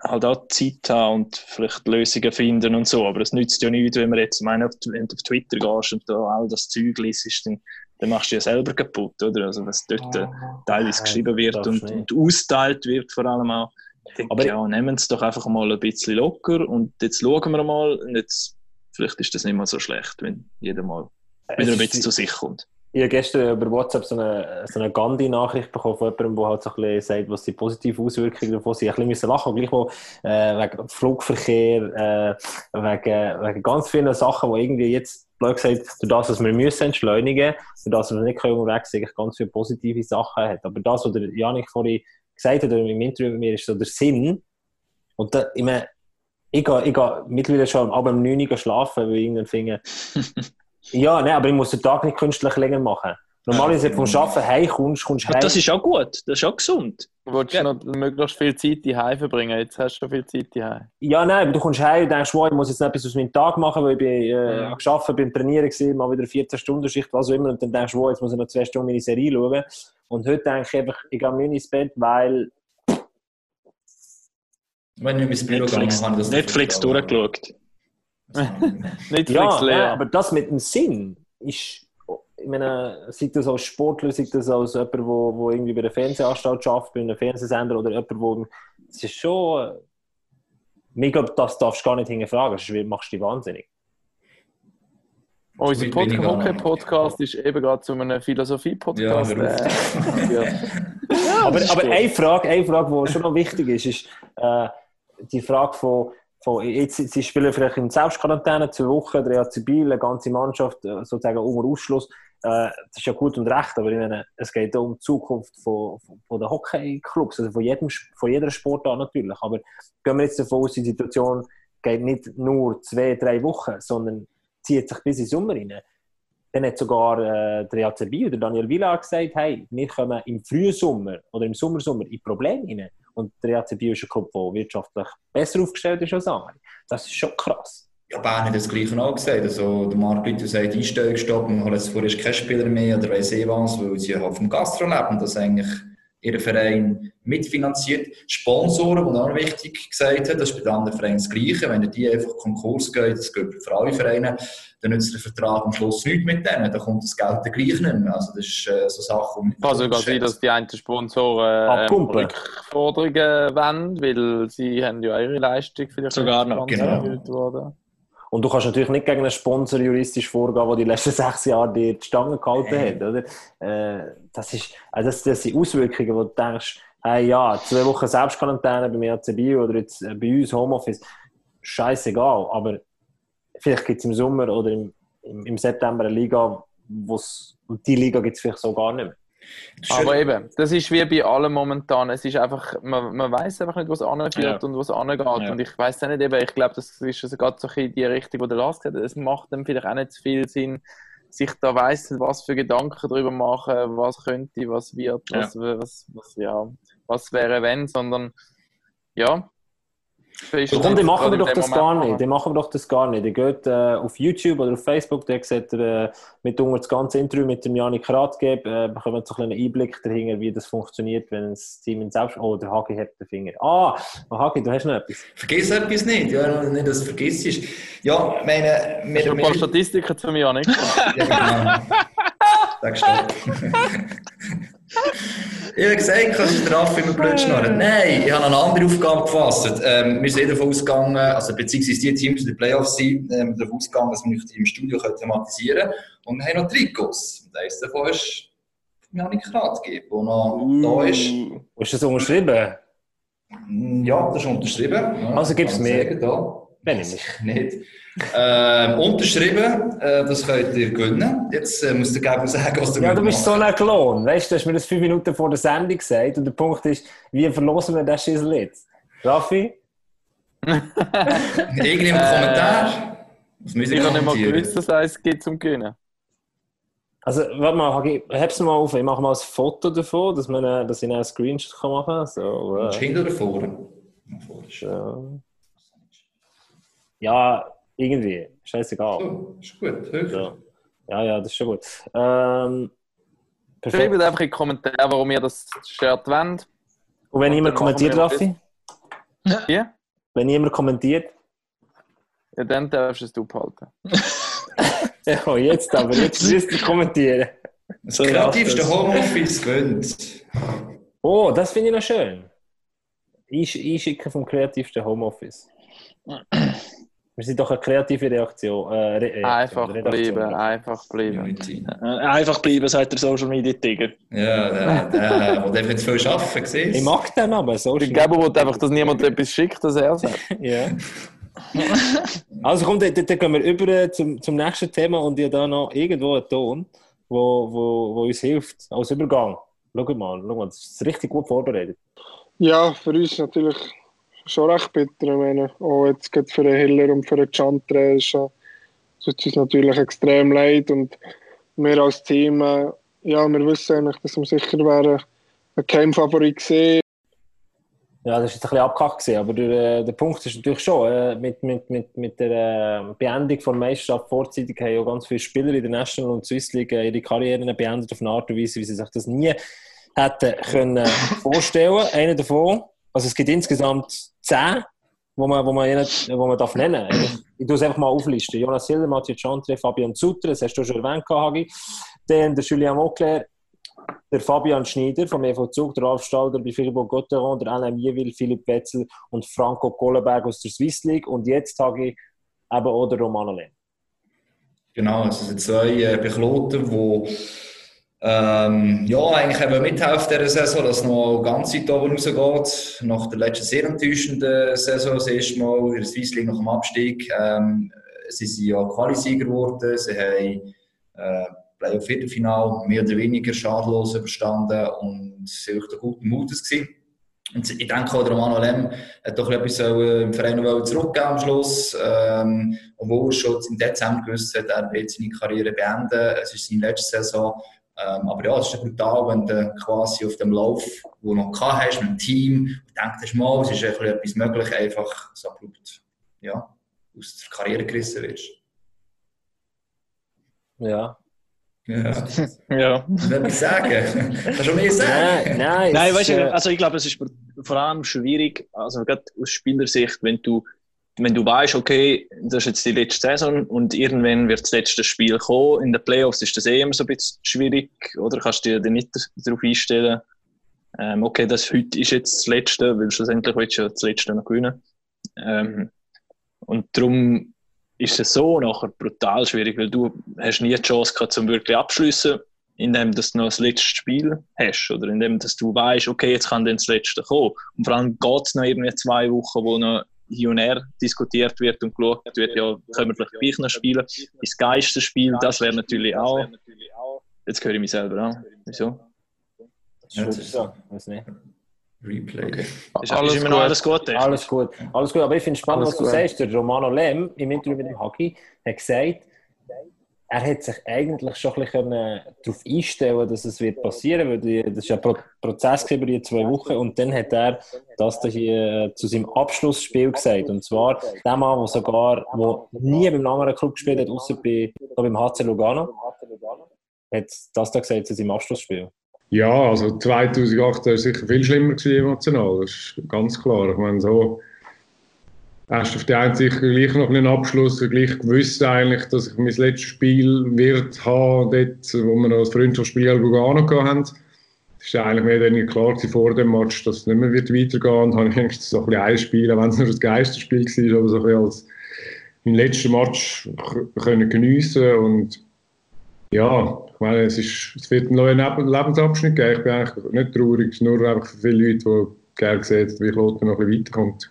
A: halt auch Zeit haben und vielleicht Lösungen finden und so. Aber es nützt ja nichts, wenn man jetzt, meine, auf- wenn du auf Twitter gehst und da all das Zeug liest, dann, dann machst du ja selber kaputt, oder? Also was dort äh, teilweise geschrieben wird und, und austeilt wird vor allem auch. Denke,
D: Aber-
A: ja, nehmen es doch einfach mal ein bisschen locker und jetzt schauen wir mal und jetzt, vielleicht ist das nicht mal so schlecht, wenn jeder mal wieder ein bisschen zu sich kommt.
D: Ich habe gestern über WhatsApp so eine, so eine Gandhi-Nachricht bekommen von jemandem, der halt so ein bisschen sagt, was die positiven Auswirkungen davon sind. Ich ein bisschen lachen, gleichwohl äh, wegen Flugverkehr, äh, wegen, wegen ganz vielen Sachen, die irgendwie jetzt, blöd gesagt, durch das, was wir müssen entschleunigen, durch das, was wir nicht können unterwegs sind, ganz viele positive Sachen hat. Aber das, was der Janik vorhin gesagt hat, oder im Interview mit mir, ist so der Sinn. Und da, ich meine, ich gehe, ich gehe mittlerweile schon ab um 9 Uhr schlafen, weil ich irgendwann finde, ja, nein, aber ich muss den Tag nicht künstlich länger machen. Normalerweise, wenn du vom Arbeiten heimkommst, kommst du heim.
A: das ist auch gut, das ist auch gesund.
C: Du willst
A: Ja.
C: noch möglichst viel Zeit daheim verbringen. Jetzt hast du schon viel Zeit daheim.
D: Ja, nein, aber du kommst heim und denkst, wow, ich muss jetzt noch etwas aus meinem Tag machen, weil ich bin, äh,
C: Ja.
D: am Arbeiten, beim Trainieren gewesen, mal wieder 14-Stunden-Schicht, was auch immer, und dann denkst du, wow, jetzt muss ich noch zwei Stunden meine Serie schauen. Und heute denke ich einfach, ich gehe nicht ins Bett, weil,
B: Wenn ich ins gehe,
A: Netflix, durchgeschaut.
C: Netflix
D: ja,
C: leer.
D: nein, aber das mit dem Sinn ist, ich meine, sei das als Sportler, sei das als jemand, der wo, wo irgendwie bei der Fernsehanstalt arbeitet, bei einem Fernsehsender oder jemand, wo, es ist schon, äh, ich glaube, das darfst du gar nicht hinterfragen, sonst machst du dich wahnsinnig.
C: Unser
B: weniger
C: Pod. Hockey-Podcast ist eben gerade zu einem Philosophie-Podcast.
B: Ja,
C: äh, ja.
D: aber aber eine Frage, eine Frage, die schon noch wichtig ist, ist äh, die Frage von, jetzt, sie spielen vielleicht in Selbstquarantäne zwei Wochen, der Biel, eine ganze Mannschaft äh, sozusagen unter Ausschluss. Äh, das ist ja gut und recht, aber ich meine, es geht um die Zukunft von, von, von den Hockeyclubs, also von, jedem, von jeder Sportart natürlich. Aber gehen wir jetzt davon aus, die Situation geht nicht nur zwei, drei Wochen, sondern zieht sich bis in den Sommer rein. Dann hat sogar äh, der EAC Biel, der Daniel Villa gesagt, hey, wir kommen im Frühsommer oder im Sommersommer in Probleme rein. Und der EAC Biel ist ein Club, der wirtschaftlich besser aufgestellt ist als andere. Das ist schon krass.
B: Ja, Bern hat das Gleiche auch gesagt. Also, der Marc Lüther sagt, Einstellungsstopp, wir haben jetzt vorerst keinen Spieler mehr oder weiss eh was, weil sie halt vom Gastro leben. Das eigentlich ihren Verein mitfinanziert. Sponsoren, die auch noch wichtig gesagt haben, das ist bei den anderen Vereinen das Gleiche. Wenn die einfach Konkurs geht, das geht für alle Vereine, dann nützt der Vertrag am Schluss nichts mit denen, dann kommt das Geld dann gleich nicht mehr. Also das ist äh, so Sachen, die
C: Kann sogar sein, dass die einen Sponsoren
D: Abpumpen.
C: Rückforderungen wollen, weil sie haben ja ihre Leistung vielleicht
A: Sogar noch,
B: genau.
C: worden.
D: Und du kannst natürlich nicht gegen einen Sponsor juristisch vorgehen, der die letzten sechs Jahre dir die Stange gehalten hat. Oder? Äh, das, ist, also das, das sind Auswirkungen, wo du denkst, hey, ja, zwei Wochen Selbstquarantäne beim ERCB oder jetzt äh, bei uns Homeoffice, scheißegal. Aber vielleicht gibt es im Sommer oder im, im, im September eine Liga, wo's, und die Liga gibt es vielleicht so gar nicht mehr.
C: Aber eben, das ist wie bei allem momentan. Es ist einfach, man, man weiß einfach nicht, was anführt
A: Ja.
C: und was angeht.
A: Ja.
C: Und ich weiß auch nicht, eben, ich glaube, das ist also gerade so in die Richtung, wo der Lars gesagt hat. Es macht dann vielleicht auch nicht so viel Sinn, sich da weiss, was für Gedanken darüber machen, was könnte, was wird, was, was, was, ja, was wäre, wenn, sondern ja.
D: Dann
C: jetzt
D: machen wir doch das
C: Moment
D: gar nicht. Dann machen wir doch das gar nicht. Ihr geht äh, auf YouTube oder auf Facebook, da seht ihr äh, mit das ganze Interview mit dem Janik Ratgeb, äh, bekommt so einen Einblick dahinter, wie das funktioniert, wenn das Team in Selbst... Oh, der Hagi hat den Finger. Ah, oh, Hagi, du hast noch etwas.
B: Vergiss etwas nicht, ja, nicht, dass du vergisst. Ja, ich meine,
C: Hast du
B: wir,
C: ein paar Statistiken zu mir, Janik?
B: Ja, genau. Stopp. Ich habe gesagt, kannst du straff immer blöd schnurren. Nein, ich habe eine andere Aufgabe gefasst. Ähm, wir sind davon ausgegangen, also beziehungsweise die Teams, die in den Playoffs sind, ähm, davon ausgegangen, dass wir die im Studio können thematisieren können. Und wir haben noch Trikots. Und eines davon ist Janik Ratgeber, der noch da ist.
D: Hast du das unterschrieben?
B: Ja, das ist unterschrieben. Ja,
D: Also mir.
B: sagen, Da.
D: Wenn ich nicht.
B: Ähm, unterschrieben, äh, das könnt ihr gewinnen. Jetzt äh, musst du gerne sagen, was du
D: Ja, du bist so
B: machen.
D: ein Klon. Weißt du, du hast mir das fünf Minuten vor der Sendung gesagt und der Punkt ist, wie verlosen wir das Schissel jetzt? Raffi?
B: Irgendwie im Kommentar. Das müssen
C: Ich
B: wir
C: habe nicht mal gewusst, dass es eins gibt zum Gewinnen.
D: Also, warte mal, heb's mal auf. Ich mache mal ein Foto davon, dass, man, äh, dass ich einen Screenshot kann machen kann. So, äh,
B: hinten oder vorne? Vorne ist-
D: so. Ja, irgendwie. Scheißegal.
B: So, ist gut. Höher.
D: Ja. ja, ja, das ist schon gut. Ähm.
C: Schreibt einfach in die Kommentare, warum ihr das Shirt wollt.
D: Und wenn jemand kommentiert, Raffi?
C: Hier?
D: Wenn jemand kommentiert?
C: Ja, dann darfst du es du behalten.
D: Ja, jetzt aber. Jetzt müsst ihr kommentieren.
B: Das
A: So
B: kreativste
A: das.
B: Homeoffice gewinnt.
D: Oh, das finde ich noch schön. Ich, einschicken vom kreativsten Homeoffice. Wir sind doch eine kreative Reaktion. Äh, Re Reaktion,
C: Einfach
D: Redaktion.
C: bleiben, einfach bleiben.
B: Unity.
A: Äh, Einfach bleiben, sagt der Social Media Tiger.
B: Ja, der, der, der darf jetzt viel arbeiten, siehst
D: Ich mag den aber, so
C: Ich glaube, will einfach, dass niemand etwas schickt, dass er sagt.
D: Ja. also komm, dann, dann gehen wir über zum, zum nächsten Thema und ihr da noch irgendwo einen Ton, wo, wo, wo uns hilft als Übergang. Schau mal, schau mal, das ist richtig gut vorbereitet.
F: Ja, für uns natürlich schon recht bitter. Ich meine, auch jetzt geht für den Hiller und für den Chantre ist schon- tut es uns natürlich extrem leid. Und wir als Team, äh, ja, wir wissen eigentlich, dass wir sicher wären ein Keimfavorit gesehen.
D: Ja, das war jetzt ein bisschen abgehackt, aber der, der Punkt ist natürlich schon, äh, mit, mit, mit, mit der äh, Beendigung der Meisterschaft vorzeitig haben ja ganz viele Spieler in der National und Swiss League äh, ihre Karrieren beendet auf eine Art und Weise, wie sie sich das nie hätten können vorstellen. Einer davon, also es gibt insgesamt zehn, wo man, wo man, wo man darf nennen darf. Ich tue es einfach mal auflisten. Jonas Hiller, Mathieu Chantre, Fabian Sutter, das hast du schon erwähnt, Hagi. Dann der Julien Mauclair, der Fabian Schneider vom EV Zug, der Ralf Stalder bei Philippe Gotteron, der Alain Mieville, Philipp Wetzel und Franco Kohlenberg aus der Swiss League. Und jetzt habe ich eben auch der Romano Lehn.
B: Genau, also es sind zwei äh, Bekloten, die ähm, ja, eigentlich eben mithelfen dieser Saison, dass noch ganz weit oben rausgeht. Nach der letzten sehr enttäuschenden Saison, das erste Mal in der Swiss League nach dem Abstieg. Ähm, sie sind ja Qualisieger geworden, sie haben äh, Playoff-Viertelfinal mehr oder weniger schadlos überstanden und sie waren echt guten Mutes gewesen. Und ich denke auch, der Romano Lem hat doch etwas im Verein noch am Schluss. Ähm, obwohl er schon im Dezember gewusst hat, er wird seine Karriere beenden. Es ist seine letzte Saison. Ähm, aber ja, es ist brutal, wenn du quasi auf dem Lauf, wo du noch gehabt hast, mit dem Team, und denkst, mal, es ist etwas möglich, einfach so abrupt, ja, aus der Karriere gerissen wirst.
D: Ja.
B: Ja.
A: Ja.
B: Will etwas sagen? Kannst du mehr sagen?
D: Nein, nein.
A: Nein, weißt du,
D: äh,
A: also ich glaube, es ist vor allem schwierig, also gerade aus Spielersicht, wenn du, wenn du weißt, okay, das ist jetzt die letzte Saison und irgendwann wird das letzte Spiel kommen. In den Playoffs ist das eh immer so ein bisschen schwierig, oder? Kannst du dir nicht darauf einstellen, ähm, okay, das heute ist jetzt das letzte, weil schlussendlich willst du ja das letzte noch gewinnen. Ähm, und darum ist es so nachher brutal schwierig, weil du hast nie die Chance gehabt, zum wirklich abschließen, indem du noch das letzte Spiel hast oder indem du weißt, okay, jetzt kann dann das letzte kommen. Und vor allem geht es noch irgendwie zwei Wochen, wo noch hier und her diskutiert wird und geschaut wird, ja, können wir vielleicht gleich noch spielen. Das Geisterspiel, das wäre natürlich auch. Jetzt höre ich mich selber an. Wieso?
B: Ja, das ist
D: so, weiß nicht.
B: Replay.
A: Ist, ist immer noch alles gut? echt?
D: Alles gut. Alles gut. Aber ich finde es spannend,
C: Alles
D: was du
C: gut.
D: sagst. Der Romano Lem im Interview mit dem Hagi hat gesagt, er hat sich eigentlich schon ein bisschen darauf einstellen dass es wird passieren wird. Das ist ja ein Pro Prozess über die zwei Wochen. Und dann hat er das da hier äh, zu seinem Abschlussspiel gesagt. Und zwar der Mann, der sogar wo nie beim anderen Club gespielt hat, außer bei, beim HC Lugano, hat das da gesagt zu seinem Abschlussspiel.
G: Ja, also 2008 war sicher viel schlimmer emotional, das ist ganz klar. Ich meine, so hast auf der einen Seite gleich noch einen Abschluss, gleich gewusst eigentlich, dass ich mein letztes Spiel wird haben, dort, wo wir noch das Freundschaftsspiel gegen Lugano haben. Es war eigentlich mehr oder klar vor dem Match, dass es nicht mehr wird weitergehen Und habe ich eigentlich so ein ein Spiel, wenn es nur das Geisterspiel war, aber so ein bisschen als mein letzten Match können geniessen und ja, ich meine, es, ist, es wird einen neuen Leb- Lebensabschnitt geben. Ich bin eigentlich nicht traurig, nur einfach für viele Leute, die gerne sehen, wie Kloten noch ein bisschen weiterkommt.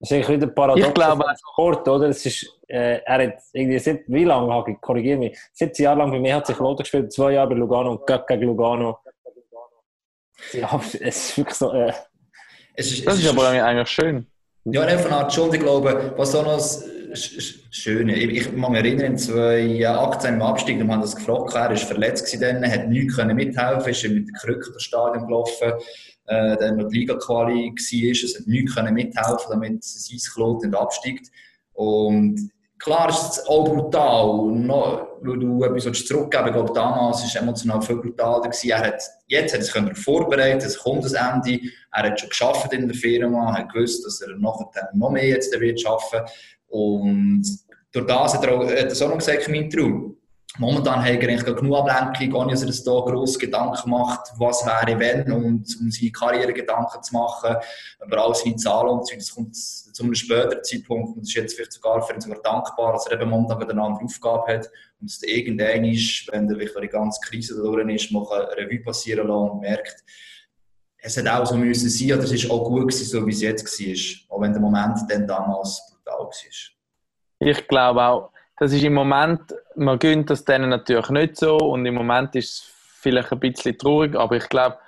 D: Das ist eigentlich wieder ein Paradox
C: Ich glaube-
D: Sport, oder? Es ist, äh, er hat irgendwie seit, wie lange, Hagi, korrigiere mich, 17 Jahre lang bei mir hat sich Kloten gespielt, zwei Jahre bei Lugano und gerade gegen Lugano. Ja, es ist wirklich so, äh,
B: Es ist,
C: Das ist aber eigentlich schön.
B: Ja, nicht von Art schon. Ich glaube, was auch noch das Sch- Sch- Schöne, ich, ich mag mich erinnern, in 2018 im Abstieg, wir haben das gefragt, er war verletzt gewesen, dann, hat nichts können mithelfen, ist mit der Krücke durchs Stadion gelaufen, äh, dann noch die Liga-Quali war, es hat nichts können mithelfen, damit sein Klot nicht absteigt. Und klar ist es auch brutal, noch, weil du etwas zurückgeben glaube, damals war emotional viel brutaler. Er hat, jetzt hat er sich vorbereitet, es kommt das Ende. Er hat schon geschafft in der Firma, hat dass er nachher noch mehr jetzt wird schaffen. Und durch das hat er auch, hat er auch noch gesagt, Traum. Momentan hat er eigentlich genug Ablenkung, ohne dass er sich da grosse Gedanken macht, was wäre wenn, und um seine Karriere Gedanken zu machen, über all seine Zahlen und so. Das kommt zu einem späteren Zeitpunkt und ist jetzt vielleicht sogar für ihn sogar dankbar, dass er eben momentan eine andere Aufgabe hat und dass irgendwann ist, wenn er durch die ganze Krise da durch ist, mal eine Revue passieren lassen und merkt, es hat auch so müssen sein, oder es ist auch gut gewesen, so wie es jetzt war, auch wenn der Moment dann damals brutal war.
C: Ich glaube auch, das ist im Moment, man gönnt das denen natürlich nicht so und im Moment ist es vielleicht ein bisschen traurig, aber ich glaube,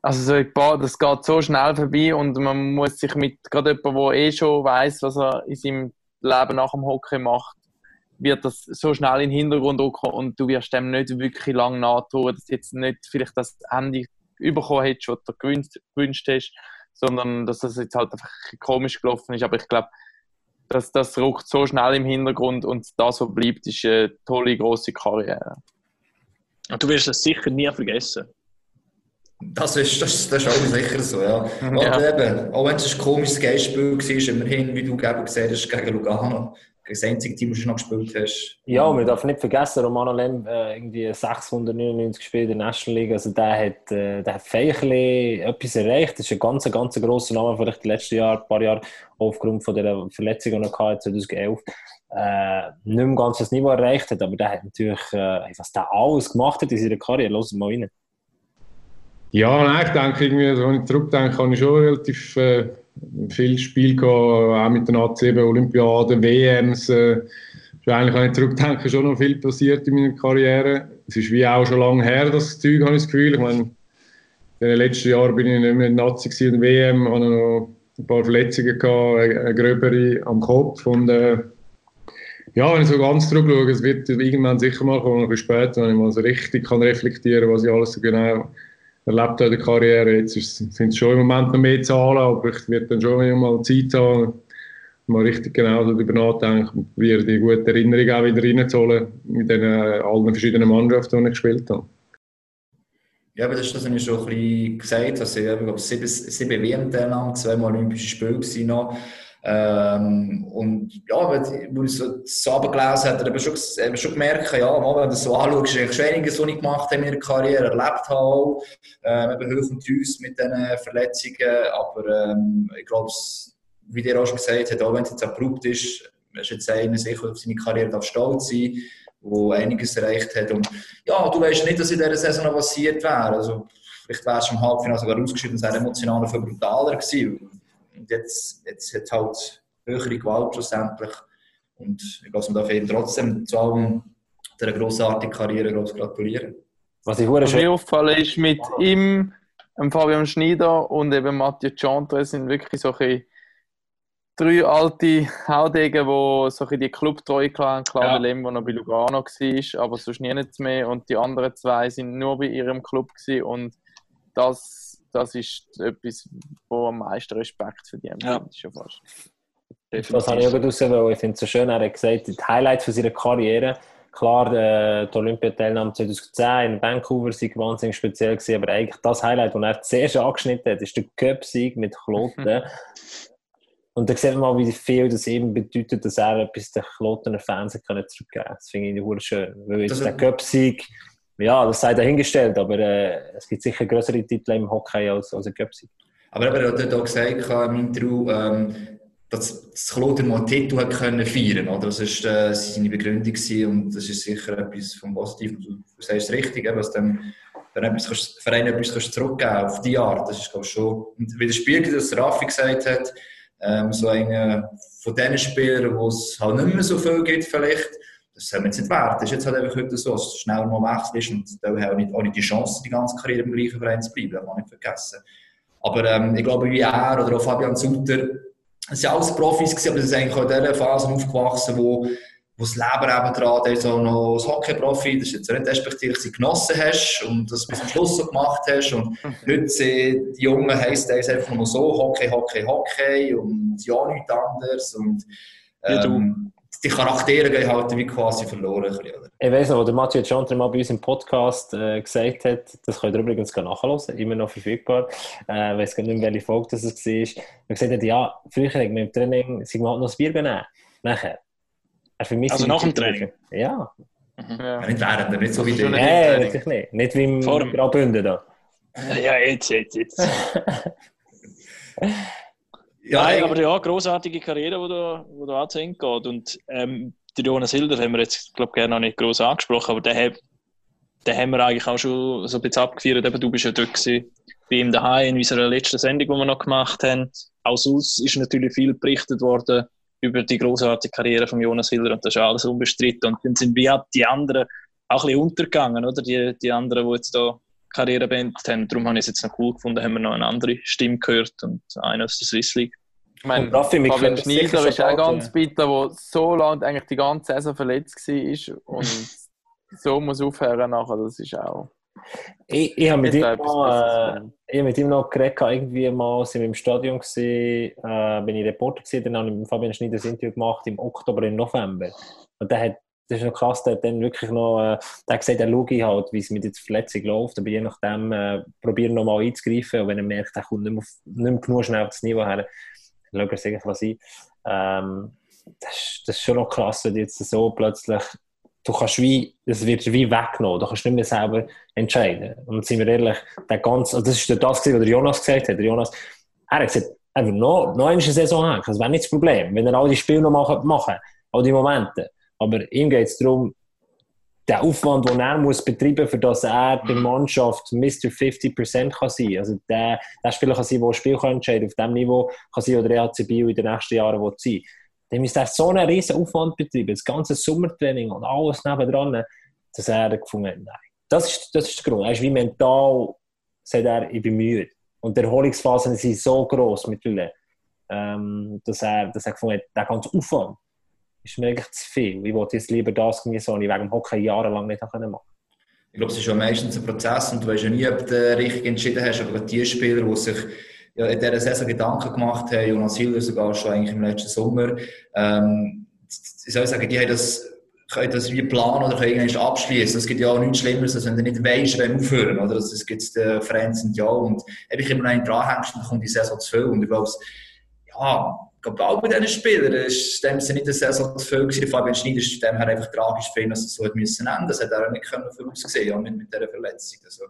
C: also so das geht so schnell vorbei und man muss sich mit gerade jemandem, der eh schon weiß, was er in seinem Leben nach dem Hockey macht, wird das so schnell in den Hintergrund rücken und du wirst dem nicht wirklich lange nahtun, dass du jetzt nicht vielleicht das Ende bekommen hättest, was du gewünscht, gewünscht hast, sondern dass das jetzt halt einfach komisch gelaufen ist. Aber ich glaube, das, das rückt so schnell im Hintergrund und das, was bleibt, ist eine tolle, grosse Karriere.
A: Und du wirst das sicher nie vergessen.
B: Das ist, das, das ist auch sicher so, ja. Und
C: Ja.
B: eben, auch wenn es ein komisches Geistspiel war, immerhin, wie du eben gesehen hast, gegen Lugano, das einzige Team, das du noch gespielt hast.
D: Ja, und man darf nicht vergessen, Romano Lem äh, irgendwie 699 gespielt in der National League. Also der hat, äh, der hat feierlich etwas erreicht. Das ist ein ganz, ganz grosser Name, vielleicht die letzten Jahre, ein paar Jahre aufgrund von der Verletzung, die er hatte, 2011 äh, nicht mehr ganz das Niveau erreicht hat. Aber der hat natürlich, äh, was der alles gemacht hat in seiner Karriere, los mal rein.
G: Ja, nein, ich denke, irgendwie, wenn ich zurückdenke, habe ich schon relativ äh, viel Spiel gehabt, auch mit den A7 Olympiaden, WMs. Äh, ist eigentlich, wenn ich zurückdenke, schon noch viel passiert in meiner Karriere. Es ist wie auch schon lange her, das Zeug, habe ich das Gefühl. Ich meine, in den letzten Jahren bin ich nicht mehr Nazi in der WM, habe noch ein paar Verletzungen gehabt, eine gröbere am Kopf und äh, ja, wenn ich so ganz zurückschaue, es wird irgendwann sicher mal kommen, ein bisschen später, wenn ich mal so richtig kann reflektieren kann, was ich alles so genau erlebt in der Karriere. Jetzt sind es schon im Moment noch mehr Zahlen, aber ich werde dann schon mal Zeit haben, mal richtig genau darüber nachdenke und probiere die gute Erinnerung auch wieder reinzuholen mit den äh, allen verschiedenen Mannschaften, die ich gespielt habe.
B: Ja, aber das ist das, was ich schon ein bisschen gesagt habe. Also, ich glaube, sieben, sieben WM-Teilnahmen, zweimal Olympische Spiele waren noch. Ähm, und ja, wenn ich so das gelesen habe, habe ich schon, schon gemerkt, ja, mal, wenn du so anschaust, ist schon einiges, was ich gemacht habe in meiner Karriere, erlebt habe ähm, eben hoch und tief mit diesen Verletzungen, aber ähm, ich glaube, wie der auch schon gesagt hat, auch wenn es jetzt abrupt ist, ist jetzt einer sicher auf seine Karriere darf stolz sein, der einiges erreicht hat. Und ja, du weißt nicht, was in dieser Saison noch passiert wäre, also vielleicht wäre es im Halbfinale sogar ausgeschieden, es wäre emotional viel brutaler gewesen, und jetzt, jetzt hat halt höhere Gewalt schlussendlich. Und ich glaube, man darf ihm trotzdem zu allem der grossartigen Karriere gratulieren.
C: Was ich Was mir auffallen ist, mit ihm, Fabian Schneider und eben Mathieu Chantre sind wirklich solche drei alte Haudegen, die so die Clubtreue haben. Claude ja. Lem, der noch bei Lugano war, aber sonst nie nichts mehr. Und die anderen zwei sind nur bei ihrem Club gewesen. Und das das ist etwas, wo am meisten Respekt verdient. Ja. Das schon fast.
D: Das habe ich auch rausgewählt. Ich finde es so schön, er hat gesagt, die Highlights von seiner Karriere, klar, äh, die Olympiateilnahme 2010 in Vancouver war wahnsinnig speziell, gewesen, aber eigentlich das Highlight, das er zuerst angeschnitten hat, ist der Cup-Sieg mit Kloten. Und da sieht man mal, wie viel das eben bedeutet, dass er etwas den Klotener Fans zurückgeben kann. Das finde ich schön. Weil jetzt der Cup-Sieg ja, das sei dahingestellt, aber äh, es gibt sicher größere Titel im Hockey als, als ein Göpsi.
B: Aber er hat ja gesagt im Intro, ähm, dass das Kloten mal einen Titel hat können feiern konnte. Das war äh, seine Begründung und das ist sicher etwas vom Positiven. Du sagst es richtig, dass dem Verein etwas zurückgeben auf die Art. Das ist glaube ich, schon. Widerspiegelt, was Raffi gesagt hat, ähm, so einer von diesen Spielern, wo es halt nicht mehr so viel gibt, vielleicht das soll man jetzt nicht werden. Das ist jetzt halt einfach heute so, dass du schnell mal wechselst und da haben auch nicht, auch nicht die Chance, die ganze Karriere im gleichen Verein zu bleiben. Das man nicht vergessen. Aber ähm, ich glaube, wie er oder auch Fabian Sutter, es sind alles Profis gewesen, aber sie sind eigentlich auch in dieser Phase aufgewachsen, wo, wo das Leben eben dran ist, so noch als Hockey-Profi, das ist jetzt nicht respektive, sie genossen hast und das bis zum Schluss so gemacht hast und heute sind die Jungen heisst es einfach nur so, Hockey, Hockey, Hockey und ja nichts anderes und ähm, die Charaktere gehen halt wie quasi verloren. Bisschen, oder?
D: Ich weiß noch, wo der Mathieu Chantre mal bei uns im Podcast äh, gesagt hat, das könnt ihr übrigens nachhören, immer noch verfügbar. Äh, ich weiß gar nicht mehr, welche Folge das war. Er gesagt hat, ja, früher hat man im Training sich mal noch ein Bier genommen. Nachher.
A: also nach dem Training?
D: Ja.
B: Mhm. ja. Nicht während, nicht so wie
D: der. Nein, wirklich nicht. Nicht wie im Graubünden da.
A: Ja, jetzt, jetzt, jetzt. Ja, Nein, aber ja, großartige Karriere, die da, wo da anzuhängen geht. Und ähm, der Jonas Hilder haben wir jetzt, glaube ich, gerne noch nicht groß angesprochen, aber den, den haben wir eigentlich auch schon so ein bisschen abgeführt. Eben, du bist ja dort gewesen, bei ihm daheim in unserer letzten Sendung, die wir noch gemacht haben. Auch sonst ist natürlich viel berichtet worden über die großartige Karriere von Jonas Hilder und das ist alles unbestritten. Und dann sind wir die anderen auch ein bisschen untergegangen, oder? Die, die anderen, die jetzt da Karriere beendet haben. Darum habe ich es jetzt noch cool gefunden, haben wir noch eine andere Stimme gehört und eine aus der Swiss League.
C: Ich meine, Fabian Schneider ist auch ganz bitter, der so lange eigentlich die ganze Saison verletzt war und so muss aufhören nachher, das ist auch...
D: Ich, ich habe mit, ihm noch, äh, hab mit ihm noch geredet, irgendwie mal sind wir im Stadion gewesen, äh, bin ich Reporter gewesen, dann habe ich mit Fabian Schneider das Interview gemacht im Oktober, im November. Und der hat das ist noch krass, der hat dann wirklich noch, äh, der gesagt, er schaue halt, wie es mit der Verletzung läuft, aber je nachdem äh, probieren noch mal einzugreifen und wenn er merkt, er kommt nicht mehr, nicht mehr genug schnell auf das Niveau her, dann schaut er es eigentlich sein. Ähm, das, ist, das ist schon noch krass, wenn jetzt so plötzlich, du kannst wie, es wird wie weggenommen, du kannst nicht mehr selber entscheiden. Und sind wir ehrlich, der ganze, also das ist das, was der Jonas gesagt hat, der Jonas, er hat gesagt, einfach noch, noch eine Saison haben, das wäre nicht das Problem, wenn er all die Spiele noch machen, machen all die Momente. Aber ihm geht es darum, der Aufwand, den er muss betreiben muss, für dass er der Mannschaft Mr. 50% kann sein Also der, der Spieler kann sein, der ein Spiel kann entscheiden auf dem Niveau kann sein, oder EHC Bio in den nächsten Jahren will sein Dann muss er so einen riesen Aufwand betreiben, das ganze Sommertraining und alles nebendran, dass er gefunden hat, nein. Das ist, das ist der Grund. Er ist wie mental, sagt er, ich bin müde. Und die Erholungsphasen sind so gross mittlerweile, ähm, dass, er, dass er gefunden hat, der ganze Aufwand, ist mir eigentlich zu viel. Ich wollte jetzt lieber das genießen, was ich wegen dem Hockey jahrelang nicht machen konnte.
B: Ich glaube, es ist ja meistens ein Prozess und du weißt ja nie, ob du richtig entschieden hast, aber die Spieler, die sich ja, in dieser Saison Gedanken gemacht haben, Jonas Hilder sogar schon eigentlich im letzten Sommer. Ähm, ich soll sagen, die haben das, können das wie planen oder können irgendwann abschließen. Es gibt ja auch nichts Schlimmeres, als wenn du nicht weißt, wann aufhören. Oder? Das gibt es den Verein sind ja. Und wenn ich immer einen dranhängst, dann kommt die Saison zu viel. Und ich glaube, ja, auch bei diesen Spielern ist dem Sinne nicht eine Saison zu viel gewesen. Fabian Schneider ist dem her einfach tragisch für ihn, dass es so hat müssen enden. Das hat er auch nicht können vorausgesehen, ja, mit, mit dieser Verletzung. Also,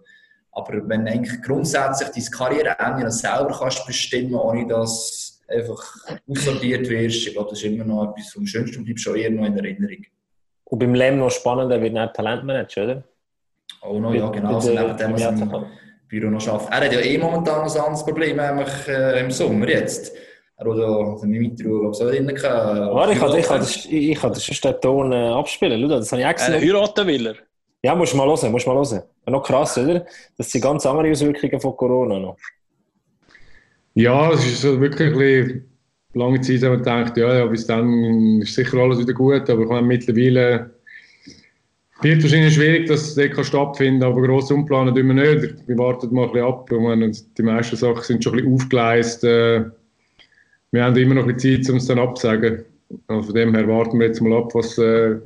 B: aber wenn eigentlich grundsätzlich deine Karriereende selber kannst bestimmen, ohne dass einfach aussortiert wirst, ich glaube, das ist immer noch etwas vom Schönsten und bleibst schon eher noch in Erinnerung.
D: Und beim Lem noch spannender wird nicht Talentmanager, oder?
B: Auch noch, ja, genau. Also neben dem, was er im Büro noch schafft. Er hat ja eh momentan noch ein anderes Problem, nämlich äh, im Sommer jetzt. Er hat ja den Mitro, glaube ich, so drin.
D: Warte, ich kann, ich kann das, ich kann das schon den Ton äh, abspielen. Schau, das habe ich extra.
A: Äh, heiraten will er.
D: Ja, musst du mal hören, musst du mal hören. Noch krass, oder? Das sind ganz andere Auswirkungen von Corona noch.
G: Ja, es ist so wirklich ein bisschen lange Zeit, haben wir gedacht, ja, ja, bis dann ist sicher alles wieder gut, aber ich meine, mittlerweile wird wahrscheinlich schwierig, dass das kann stattfinden aber gross umplanen tun wir nicht. Wir warten mal ein bisschen ab. Ich meine, die meisten Sachen sind schon ein bisschen aufgeleistet. Wir haben immer noch ein bisschen Zeit, um es dann abzusagen. Also von dem her warten wir jetzt mal ab, was äh,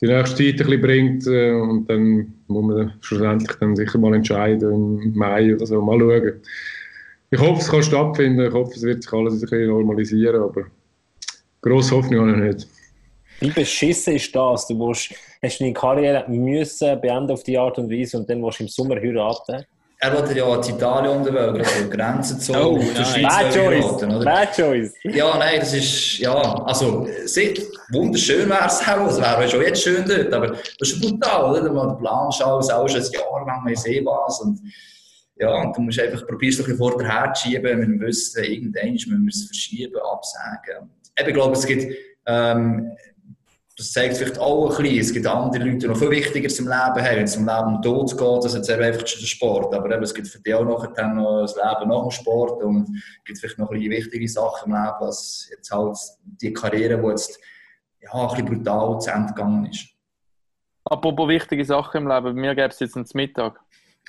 G: die nächste Zeit ein bisschen bringt äh, und dann muss man schlussendlich dann sicher mal entscheiden im Mai oder so, mal schauen. Ich hoffe, es kann stattfinden, ich hoffe, es wird sich alles ein bisschen normalisieren, aber grosse Hoffnung habe ich nicht.
D: Wie beschissen ist das? Du musst, hast deine Karriere müssen beenden auf die Art und Weise und dann musst du im Sommer heiraten.
B: Er wollte ja in Italien unterwegs, also Grenzen zu
A: Oh,
B: zur. Schweiz
D: Bad Choice!
B: oder?
D: Bad Choice!
B: Ja, nein, das ist, ja, also, sehr wunderschön wäre es auch, es wäre schon jetzt schön dort, aber das ist brutal, oder? Wenn man den Plan schaut, auch schon ein Jahr lang, man sehen was und, ja, und du musst einfach, probierst du ein bisschen vor der Her zu schieben, mit dem Wissen, irgendwann müssen wir es verschieben, absagen. Eben, ich glaube, es gibt, ähm, das zeigt vielleicht auch ein bisschen, es gibt andere Leute, die noch viel wichtiger zum Leben haben, wenn es um Leben und Tod geht, das ist jetzt eben einfach schon der Sport, aber eben, es gibt für die auch nachher dann noch das Leben nach dem Sport und es gibt vielleicht noch ein bisschen wichtige Sachen im Leben, als jetzt halt die Karriere, die jetzt ja, ein bisschen brutal zu Ende gegangen ist.
C: Apropos wichtige Sachen im Leben, bei mir gäbe es jetzt einen Mittag.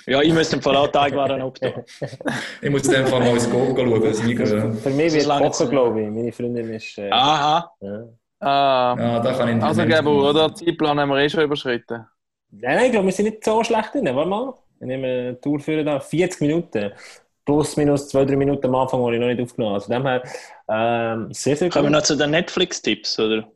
A: Ja, ich müsste im Fall auch Teigwaren abtun.
B: Ich muss in dem Fall mal ins Go schauen, das.
D: Für mich wird
A: lange
D: Kochen,
A: zu-
D: glaube ich. Meine Freundin ist. Äh,
A: Aha.
D: ja.
C: Ah,
B: Ja, da kann ich nicht
C: also
B: mitmachen.
C: oder? Zeitplan haben wir eh schon überschritten.
D: Nein, nein, ich glaube, wir sind nicht so schlecht drin. Warte mal. Wir nehmen eine Tour für da. 40 Minuten. Plus, minus 2-3 Minuten am Anfang, die ich noch nicht aufgenommen habe. Also, dem her, ähm, sehr, sehr
A: Kommen wir noch zu den Netflix-Tipps, oder?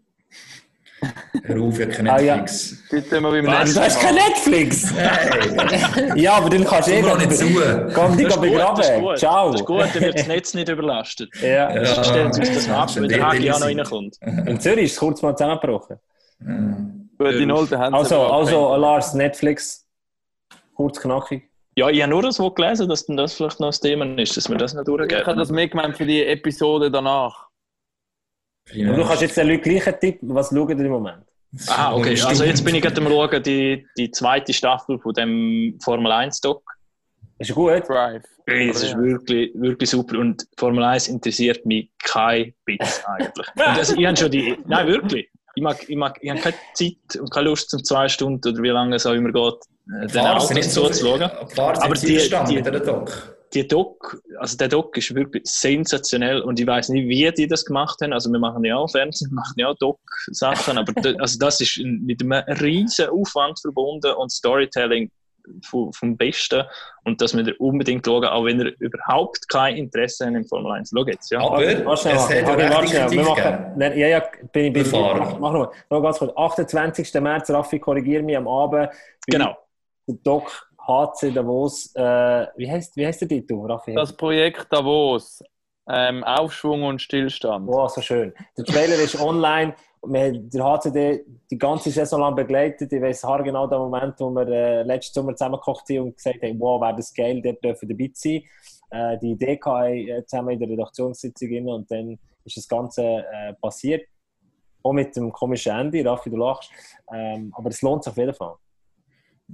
B: Hör auf, ich habe kein
D: Ah, ja.
B: Netflix.
C: Dort sind wir beim
A: Was?
D: Du hast kein Netflix!
B: Hey,
D: ja, aber dann kannst du eh
B: nicht zu.
D: Komm,
A: gut, ist
D: begraben.
A: gut.
D: Ciao.
A: Das ist gut, dann wird das Netz nicht überlastet.
D: Ja.
B: Ja.
A: Sonst stellen sie uns das ab, wenn der auch noch reinkommt.
D: In Zürich ist es kurz mal zusammengebrochen.
C: Gute Note haben sie
D: Also,
C: aber
D: also Lars, Netflix. Kurz knackig.
A: Ja, ich habe nur das wo gelesen, dass denn das vielleicht noch das Thema ist, dass wir das noch
C: Ich habe das mitgemeint für die Episode danach.
D: Und du kannst jetzt den Leuten gleich einen Tipp, was schauen die im Moment?
A: Ah, okay. Also jetzt bin ich gerade am schauen, die, die zweite Staffel von dem Formel 1-Doc.
D: Ist gut?
C: Drive.
A: Das ist wirklich, wirklich super. Und Formel 1 interessiert mich kein bisschen eigentlich. Und das, ich habe schon die. Nein, wirklich. Ich, mag, ich, mag, ich habe keine Zeit und keine Lust, um zwei Stunden oder wie lange es auch immer geht, äh, den Autos
B: nicht so
A: zuzuschauen. Aber die- die-
B: dieser Doc.
A: Die Doc, also der Doc ist wirklich sensationell und ich weiß nicht, wie die das gemacht haben. Also wir machen ja auch Fernsehen, wir machen ja auch Doc-Sachen, aber da, also das ist mit einem riesen Aufwand verbunden und Storytelling vom, vom Besten und das müsst ihr unbedingt schauen, auch wenn ihr überhaupt kein Interesse habt im Formel 1. Schau jetzt, ja.
B: Aber
D: Warte warte. Wir machen, nein, ja, ja, bin ich, bin ich, mach, mach noch, noch ganz kurz. 28. März, Raffi, korrigiere mich am Abend.
A: Genau.
D: Der Doc HC Davos, äh, wie heißt, wie heißt der Titel, Raffi?
C: Das Projekt Davos. Ähm, Aufschwung und Stillstand.
D: Wow, so schön. Der Trailer ist online. Wir haben den HCD die ganze Saison lang begleitet. Ich weiß haargenau den Moment, wo wir äh, letzten Sommer zusammengekocht sind und gesagt haben, wow, wäre das geil, dort dürfen dabei sein. Äh, die Idee ich äh, zusammen in der Redaktionssitzung und dann ist das Ganze äh, passiert. Auch mit dem komischen Ende, Raffi, du lachst. Ähm, aber es lohnt sich auf jeden Fall.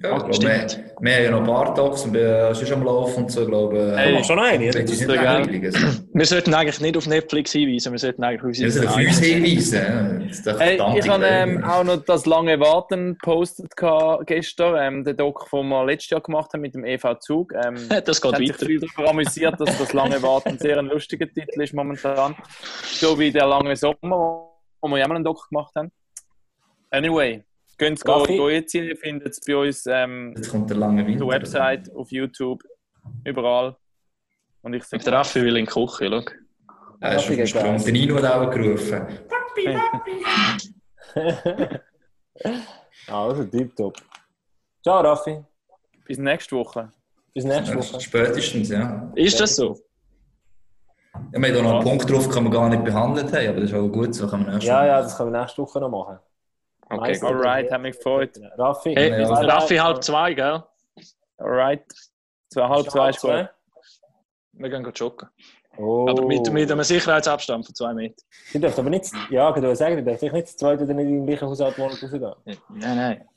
B: Ja, ich glaube,
A: Stimmt.
B: wir, wir haben ja noch Bartox und wir sind schon am Laufen und so, ich glaube.
C: Hey,
B: äh,
D: machst schon noch eine,
C: Das ist.
B: Also.
A: Wir sollten eigentlich nicht auf Netflix hinweisen, wir sollten eigentlich auf
B: auf uns hinweisen.
C: Hey, ich habe ähm, auch noch das lange Warten gepostet gestern, ähm, den Doc, den wir letztes Jahr gemacht haben mit dem EV Zug. Ähm,
A: Das geht
C: hat
A: weiter.
C: viel darüber amüsiert, dass das lange Warten sehr ein lustiger Titel ist momentan. So wie der lange Sommer, wo wir ja mal einen Doc gemacht haben. Anyway, könnt ihr
D: Raffi?
C: go jetzt hin, ihr findet es bei uns ähm,
B: Jetzt kommt der lange
C: auf
B: Winter.
C: der Website, auf YouTube, überall. Und ich
A: Der
C: sage,
A: Raffi will in die Küche, schau.
B: Er ist auf dem Sprung. Der Nino hat auch gerufen.
D: also, tipptopp. Ciao, Raffi.
C: bis nächste Woche.
D: Bis nächste
B: Ja,
D: Woche.
B: Spätestens, ja.
A: Ist das so?
B: Ja, wir haben da noch einen Punkt drauf, den wir gar nicht behandelt haben, aber das ist auch gut, so kann man nächstes
D: Ja,
B: Mal-
D: ja, das können wir nächste Woche noch machen.
A: Okay.
C: Alright, hat mich gefreut.
D: Raffi,
A: Hey,
B: Ja,
D: bye,
A: Raffi halb zwei, gell?
C: Alright. Zwei, halb zwei ist gut.
A: Wir gehen joggen.
D: Oh.
A: Aber mit, mit einem Sicherheitsabstand von zwei Metern.
D: Du darfst aber nicht, ja, ich würde sagen, nicht zu zweit oder nicht im gleichen Haushalt wohnen rausgehen.
A: Nein, nein.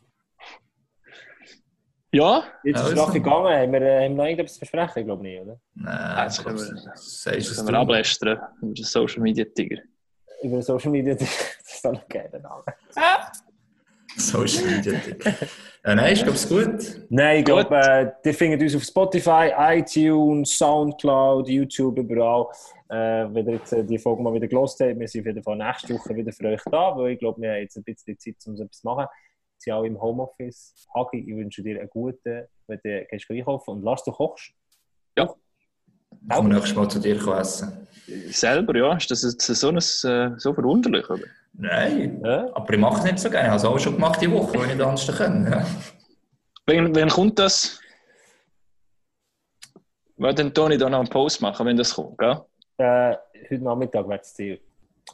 A: Ja,
D: Jetzt ist
B: Also.
D: Raffi gegangen, haben wir, haben wir noch irgendetwas zu besprechen? Ich glaube nicht, oder?
B: Nein, das
A: können wir-
B: es
A: können wir
B: du.
A: ablästern über den Social Media Tiger.
D: Über Social Media, das ist dann ein geiler Name.
B: Social Media. äh, nein, ich glaube es gut.
D: Nein, ich glaube, äh, die findet uns auf Spotify, iTunes, Soundcloud, YouTube, überall. Äh, wenn ihr jetzt äh, die Folge mal wieder gelost habt, wir sind auf jeden Fall nächste Woche wieder für euch da, weil ich glaube, wir haben jetzt ein bisschen Zeit, um so etwas zu machen. Wir sind auch im Homeoffice. Hagi, ich wünsche dir einen guten, wenn du gehst einkaufen und Lars, du kochst.
B: Ich komme nächstes Mal zu dir essen.
A: Selber, ja, ist das jetzt so, ein, äh, so verwunderlich, oder?
B: Nein,
D: Ja?
B: aber ich mache es nicht so gerne. Ich habe es auch schon gemacht die Woche, wenn ich nicht anders kann. Ja.
A: Wann, wann kommt das? Weil dann Toni da noch einen Post machen, wenn das kommt, gell?
D: Äh, heute Nachmittag wird es Ziel.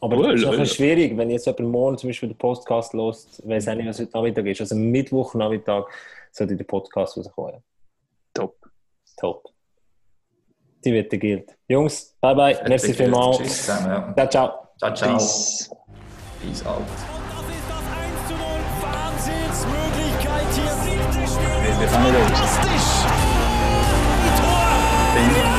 D: Aber
A: Cool,
D: das ist ein schwierig, wenn jetzt jemand morgen zum Beispiel den Podcast lost, weiß auch nicht, was heute Nachmittag ist. Also Mittwochnachmittag sollte der Podcast rauskommen.
A: Top.
D: Top die Wette gilt. Jungs, bye bye, Wette
B: merci
D: vielmals.
B: Tschüss zusammen.
D: Ja. Ciao,
B: ciao. Ciao, ciao.
A: Peace.
B: Peace out.
E: Wahnsinnsmöglichkeit hier.
A: Wir, wir fangen los.
E: Fantastisch! Tor! Ja.